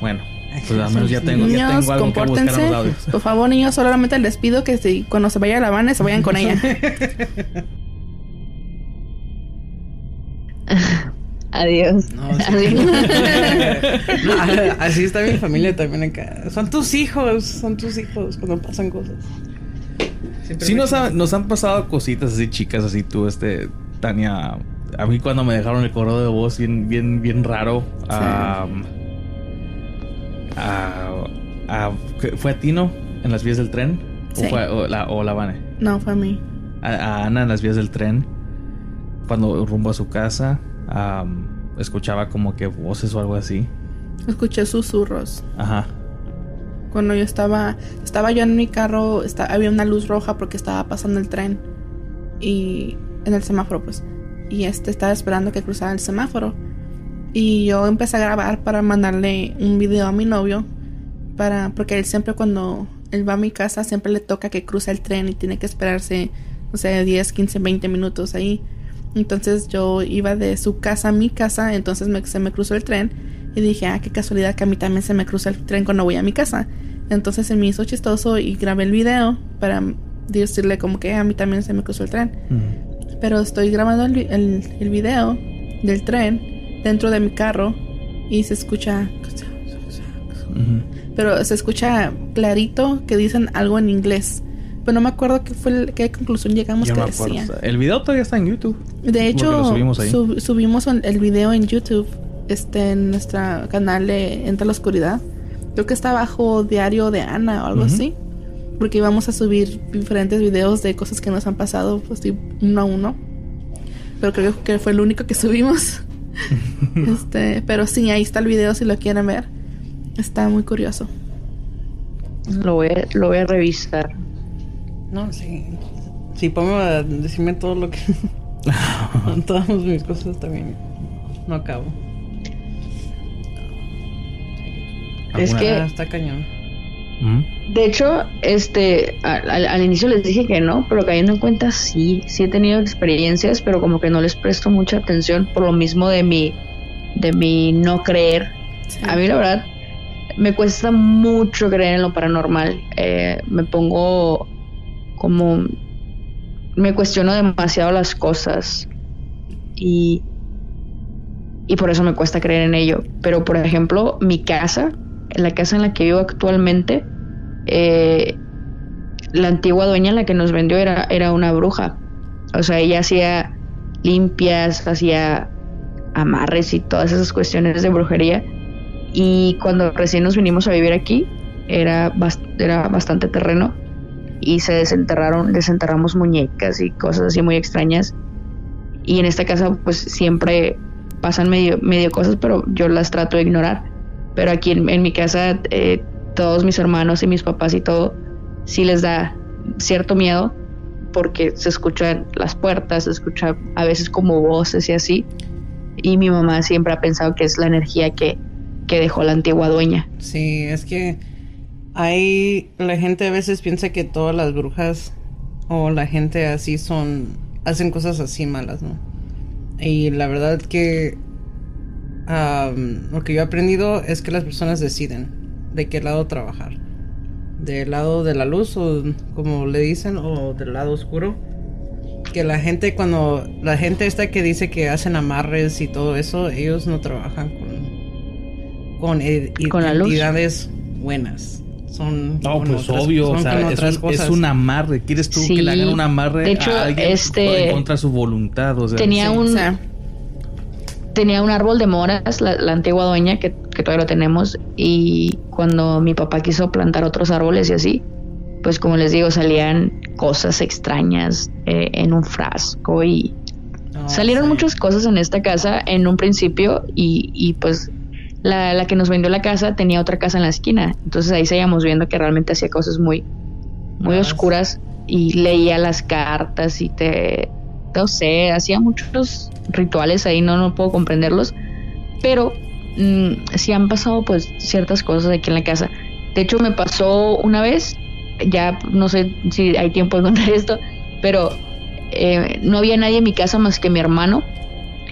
B: Bueno, pues al menos ya tengo,
A: niños,
B: ya tengo algo compórtense. Que buscar
A: Por favor, niños, solamente les pido que si, cuando se vaya a la van se vayan con ella.
D: Adiós.
C: así está mi familia también acá. Son tus hijos, son tus hijos cuando pasan cosas.
B: sí nos, nos, han pasado cositas así chicas, así tú, este, Tania, a mí cuando me dejaron el correo de voz bien, bien, bien raro. ¿Fue a Tino en las vías del tren? ¿O, fue, o, la, o la Vane?
A: No, fue a mí.
B: A, Ana en las vías del tren. Cuando rumbo a su casa, escuchaba como que voces o algo así.
A: Escuché susurros.
B: Ajá.
A: Cuando yo estaba, estaba yo en mi carro, había una luz roja porque estaba pasando el tren y en el semáforo, pues. Y este estaba esperando que cruzara el semáforo. Y yo empecé a grabar para mandarle un video a mi novio. Para, porque él siempre cuando él va a mi casa, siempre le toca que cruce el tren y tiene que esperarse, o sea, 10, 15, 20 minutos ahí. Entonces yo iba de su casa a mi casa, entonces me, se me cruzó el tren y dije, ah, qué casualidad que a mí también se me cruza el tren cuando voy a mi casa. Entonces se me hizo chistoso y grabé el video para decirle como que a mí también se me cruzó el tren. Pero estoy grabando el, el, video del tren dentro de mi carro y se escucha... Pero se escucha clarito que dicen algo en inglés. Pero no me acuerdo qué fue qué conclusión llegamos que decía.
B: El video todavía está en YouTube.
A: De hecho, subimos, subimos el video en YouTube este, en nuestro canal de Entra la Oscuridad. Creo que está bajo Diario de Ana o algo así. Porque íbamos a subir diferentes videos de cosas que nos han pasado, pues, uno a uno. Pero creo que fue el único que subimos. este, pero sí, ahí está el video si lo quieren ver. Está muy curioso.
D: Lo voy a, lo voy a revisar.
C: No, sí. Sí, pongo a decirme todo lo que. todas mis cosas también. No acabo.
D: Es que.
C: Ah, está cañón.
D: De hecho, este, al, inicio les dije que no, pero cayendo en cuenta sí, sí he tenido experiencias, pero como que no les presto mucha atención por lo mismo de mi, de mi no creer. A mí la verdad me cuesta mucho creer en lo paranormal. Eh, me pongo como me cuestiono demasiado las cosas y y por eso me cuesta creer en ello. Pero por ejemplo, mi casa la casa en la que vivo actualmente, eh, la antigua dueña, la que nos vendió, era, era una bruja. O sea, ella hacía limpias, hacía amarres y todas esas cuestiones de brujería. Y cuando recién nos vinimos a vivir aquí, era, era bastante terreno y se desenterraron, desenterramos muñecas y cosas así muy extrañas. Y en esta casa pues siempre pasan medio, medio cosas, pero yo las trato de ignorar. Pero aquí en, mi casa, eh, todos mis hermanos y mis papás y todo, sí les da cierto miedo porque se escuchan las puertas, se escucha a veces como voces y así. Y mi mamá siempre ha pensado que es la energía que, que dejó la antigua dueña.
C: Sí, es que hay la gente a veces piensa que todas las brujas o la gente así son hacen cosas así malas, ¿no? Y la verdad que lo que yo he aprendido es que las personas deciden de qué lado trabajar. Del lado de la luz, o como le dicen, o del lado oscuro. Que la gente, cuando la gente esta que dice que hacen amarres y todo eso, ellos no trabajan con, con, identidades buenas. Son
B: no, pues obvio, o sea, es, un, amarre. ¿Quieres tú que le hagan un amarre
D: de hecho,
B: a alguien
D: este,
B: contra su voluntad? O sea,
D: tenía un tenía un árbol de moras, la, antigua dueña, que, todavía lo tenemos, y cuando mi papá quiso plantar otros árboles y así, pues como les digo, salían cosas extrañas eh, en un frasco y salieron muchas cosas en esta casa en un principio y, pues la, la, que nos vendió la casa tenía otra casa en la esquina, entonces ahí seguíamos viendo que realmente hacía cosas muy, muy oscuras y leía las cartas y te, no sé, hacía muchos rituales ahí, no, no puedo comprenderlos, pero mm, sí han pasado pues ciertas cosas aquí en la casa. De hecho me pasó una vez, ya no sé si hay tiempo de contar esto, pero eh, no había nadie en mi casa más que mi hermano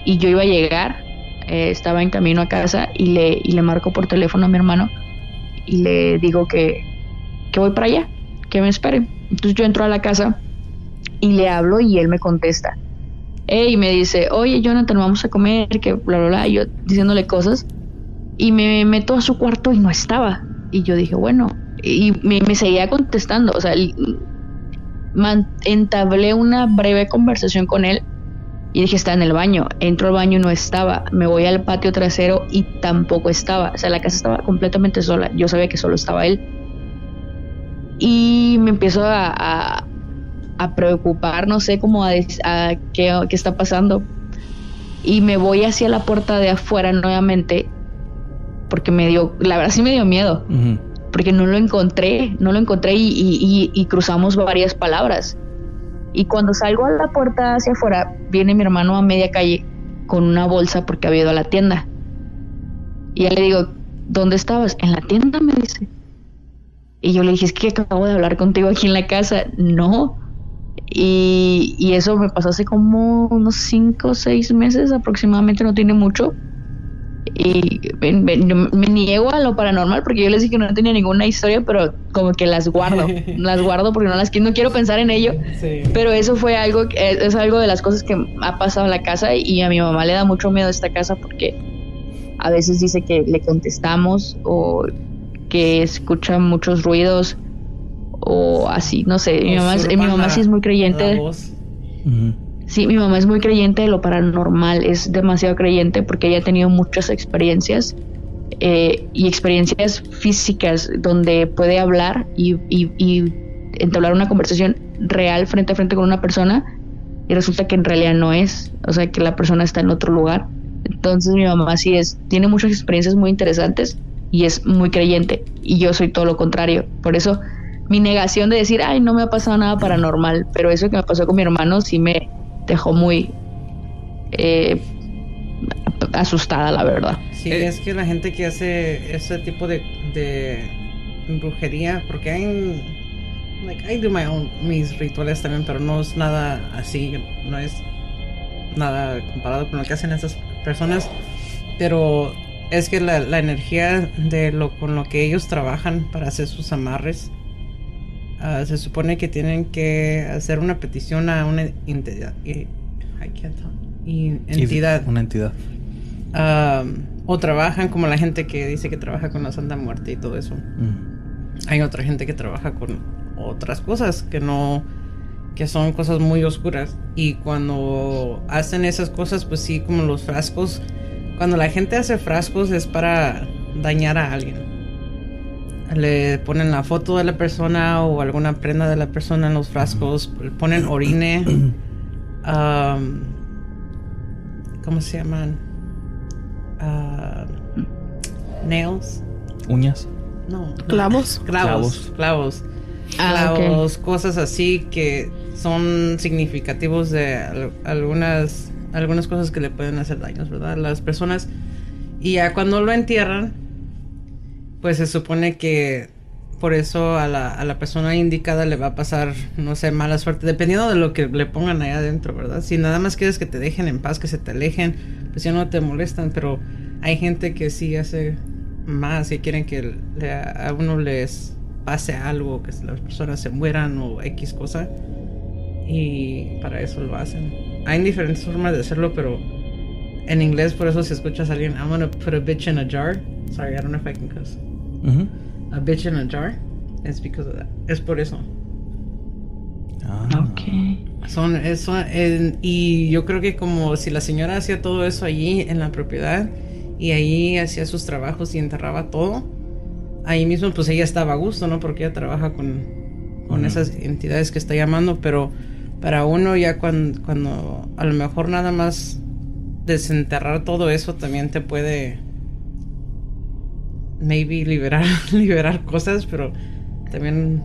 D: y yo iba a llegar, eh, estaba en camino a casa y le, y le marco por teléfono a mi hermano y le digo que, que voy para allá, que me espere. Entonces yo entro a la casa y le hablo y él me contesta y me dice, oye Jonathan, vamos a comer, que bla, bla, bla, y yo diciéndole cosas, y me meto a su cuarto y no estaba. Y yo dije, bueno, y me, seguía contestando, o sea, entablé una breve conversación con él Y dije, está en el baño. Entro al baño y no estaba. Me voy al patio trasero y tampoco estaba. O sea, la casa estaba completamente sola. Yo sabía que solo estaba él. Y me empiezo a, a, preocupar, no sé cómo a, a qué, qué está pasando. Y me voy hacia la puerta de afuera nuevamente. Porque me dio, la verdad sí me dio miedo. Porque no lo encontré, no lo encontré y, y, y cruzamos varias palabras. Y cuando salgo a la puerta hacia afuera, viene mi hermano a media calle con una bolsa porque había ido a la tienda. Y ya le digo, ¿dónde estabas? En la tienda, me dice. Y yo le dije, es que acabo de hablar contigo aquí en la casa. No. Y, y eso me pasó hace como unos cinco o seis meses aproximadamente, no tiene mucho y me, niego a lo paranormal porque yo les dije que no tenía ninguna historia, pero como que las guardo, las guardo porque no las no quiero pensar en ello. Pero eso fue algo, es algo de las cosas que ha pasado en la casa y a mi mamá le da mucho miedo esta casa porque a veces dice que le contestamos o que escucha muchos ruidos o así, no sé. Mi mamá, mi mamá sí es muy creyente. Sí, mi mamá es muy creyente de lo paranormal, es demasiado creyente porque ella ha tenido muchas experiencias eh, y experiencias físicas donde puede hablar y, entablar una conversación real frente a frente con una persona y resulta que en realidad no es, o sea que la persona está en otro lugar. Entonces mi mamá sí es, tiene muchas experiencias muy interesantes y es muy creyente y yo soy todo lo contrario. Por eso mi negación de decir, ay, no me ha pasado nada paranormal, pero eso que me pasó con mi hermano sí me, dejó muy eh, asustada, la verdad.
C: Sí, es que la gente que hace ese tipo de, de brujería, porque hay, like, I do my own, mis rituales también, pero no es nada así, no es nada comparado con lo que hacen esas personas, pero es que la, la energía de lo con lo que ellos trabajan para hacer sus amarres Ah, se supone que tienen que hacer una petición a una entidad. Y, entidad.
B: Una entidad.
C: o trabajan como la gente que dice que trabaja con la Santa Muerte y todo eso. Mm. Hay otra gente que trabaja con otras cosas que no que son cosas muy oscuras y cuando hacen esas cosas pues sí como los frascos cuando la gente hace frascos es para dañar a alguien le ponen la foto de la persona o alguna prenda de la persona en los frascos, ponen orine, ¿cómo se llaman? Uh, nails.
B: Uñas.
C: No.
A: Clavos.
C: Clavos. Clavos. Clavos. Ah, cosas así que son significativos de algunas, algunas cosas que le pueden hacer daños, ¿verdad? Las personas. Y ya cuando lo entierran, pues se supone que por eso a la, a la persona indicada le va a pasar, no sé, mala suerte, dependiendo de lo que le pongan ahí adentro, ¿verdad? Si nada más quieres que te dejen en paz, que se te alejen, pues ya no te molestan, pero hay gente que sí hace más y quieren que a uno les pase algo, que las personas se mueran o X cosa. Y para eso lo hacen. Hay diferentes formas de hacerlo, pero en inglés por eso si escuchas a alguien, I'm gonna put a bitch in a jar. Sorry, I don't know if I can cuss. A bitch in a jar. Es because of that. Es por eso.
D: Ah. Ok.
C: Son eso y yo creo que como si la señora hacía todo eso allí en la propiedad y ahí hacía sus trabajos y enterraba todo, ahí mismo pues ella estaba a gusto, ¿no? Porque ella trabaja con, con esas entidades que está llamando, pero para uno ya cuando, cuando a lo mejor nada más desenterrar todo eso también te puede maybe liberar, liberar cosas, pero también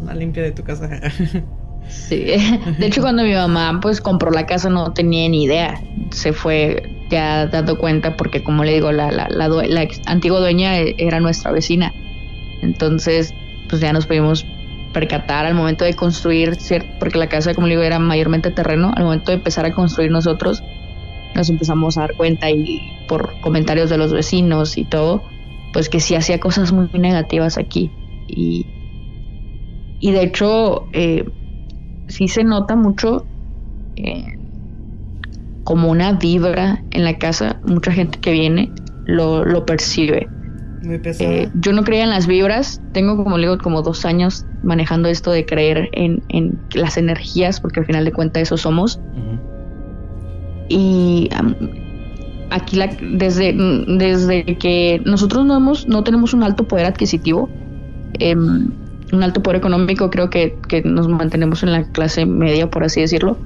C: una limpia de tu casa.
D: sí, de hecho cuando mi mamá pues compró la casa no tenía ni idea, se fue ya dando cuenta porque como le digo, la, la, la, la antigua dueña era nuestra vecina, entonces pues ya nos pudimos percatar al momento de construir, porque la casa como le digo era mayormente terreno, al momento de empezar a construir nosotros nos empezamos a dar cuenta y por comentarios de los vecinos y todo, pues que sí hacía cosas muy negativas aquí. Y, y de hecho, eh, sí se nota mucho eh, como una vibra en la casa. Mucha gente que viene lo, lo percibe.
C: Muy eh,
D: yo no creía en las vibras. Tengo, como digo, como dos años manejando esto de creer en, en las energías, porque al final de cuentas eso somos. Y aquí la, desde, desde que nosotros no, hemos, no tenemos un alto poder adquisitivo, em, un alto poder económico, creo que, que, nos mantenemos en la clase media, por así decirlo.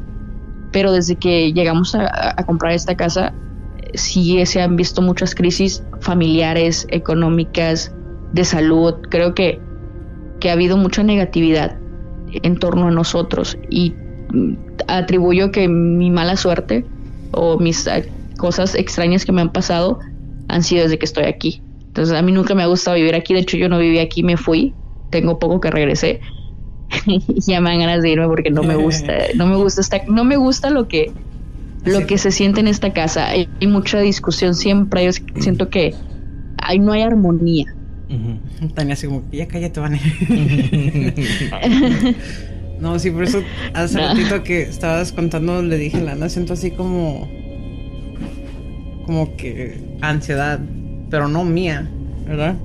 D: Pero desde que llegamos a, a comprar esta casa, sí se han visto muchas crisis familiares, económicas, de salud. Creo que, que ha habido mucha negatividad en torno a nosotros y atribuyo que mi mala suerte o mis cosas extrañas que me han pasado han sido desde que estoy aquí. Entonces a mí nunca me ha gustado vivir aquí, de hecho yo no viví aquí, me fui, tengo poco que regresé. ya me dan ganas de irme porque no me gusta, no me gusta esta, no me gusta lo que lo que se siente en esta casa. Hay, mucha discusión siempre, yo siento que ahí no hay armonía.
C: Tania así como, ya cállate, Vane. no, sí, por eso hace ratito que estabas contando le dije, Lana, siento así como... Como que ansiedad, pero no mía, ¿verdad?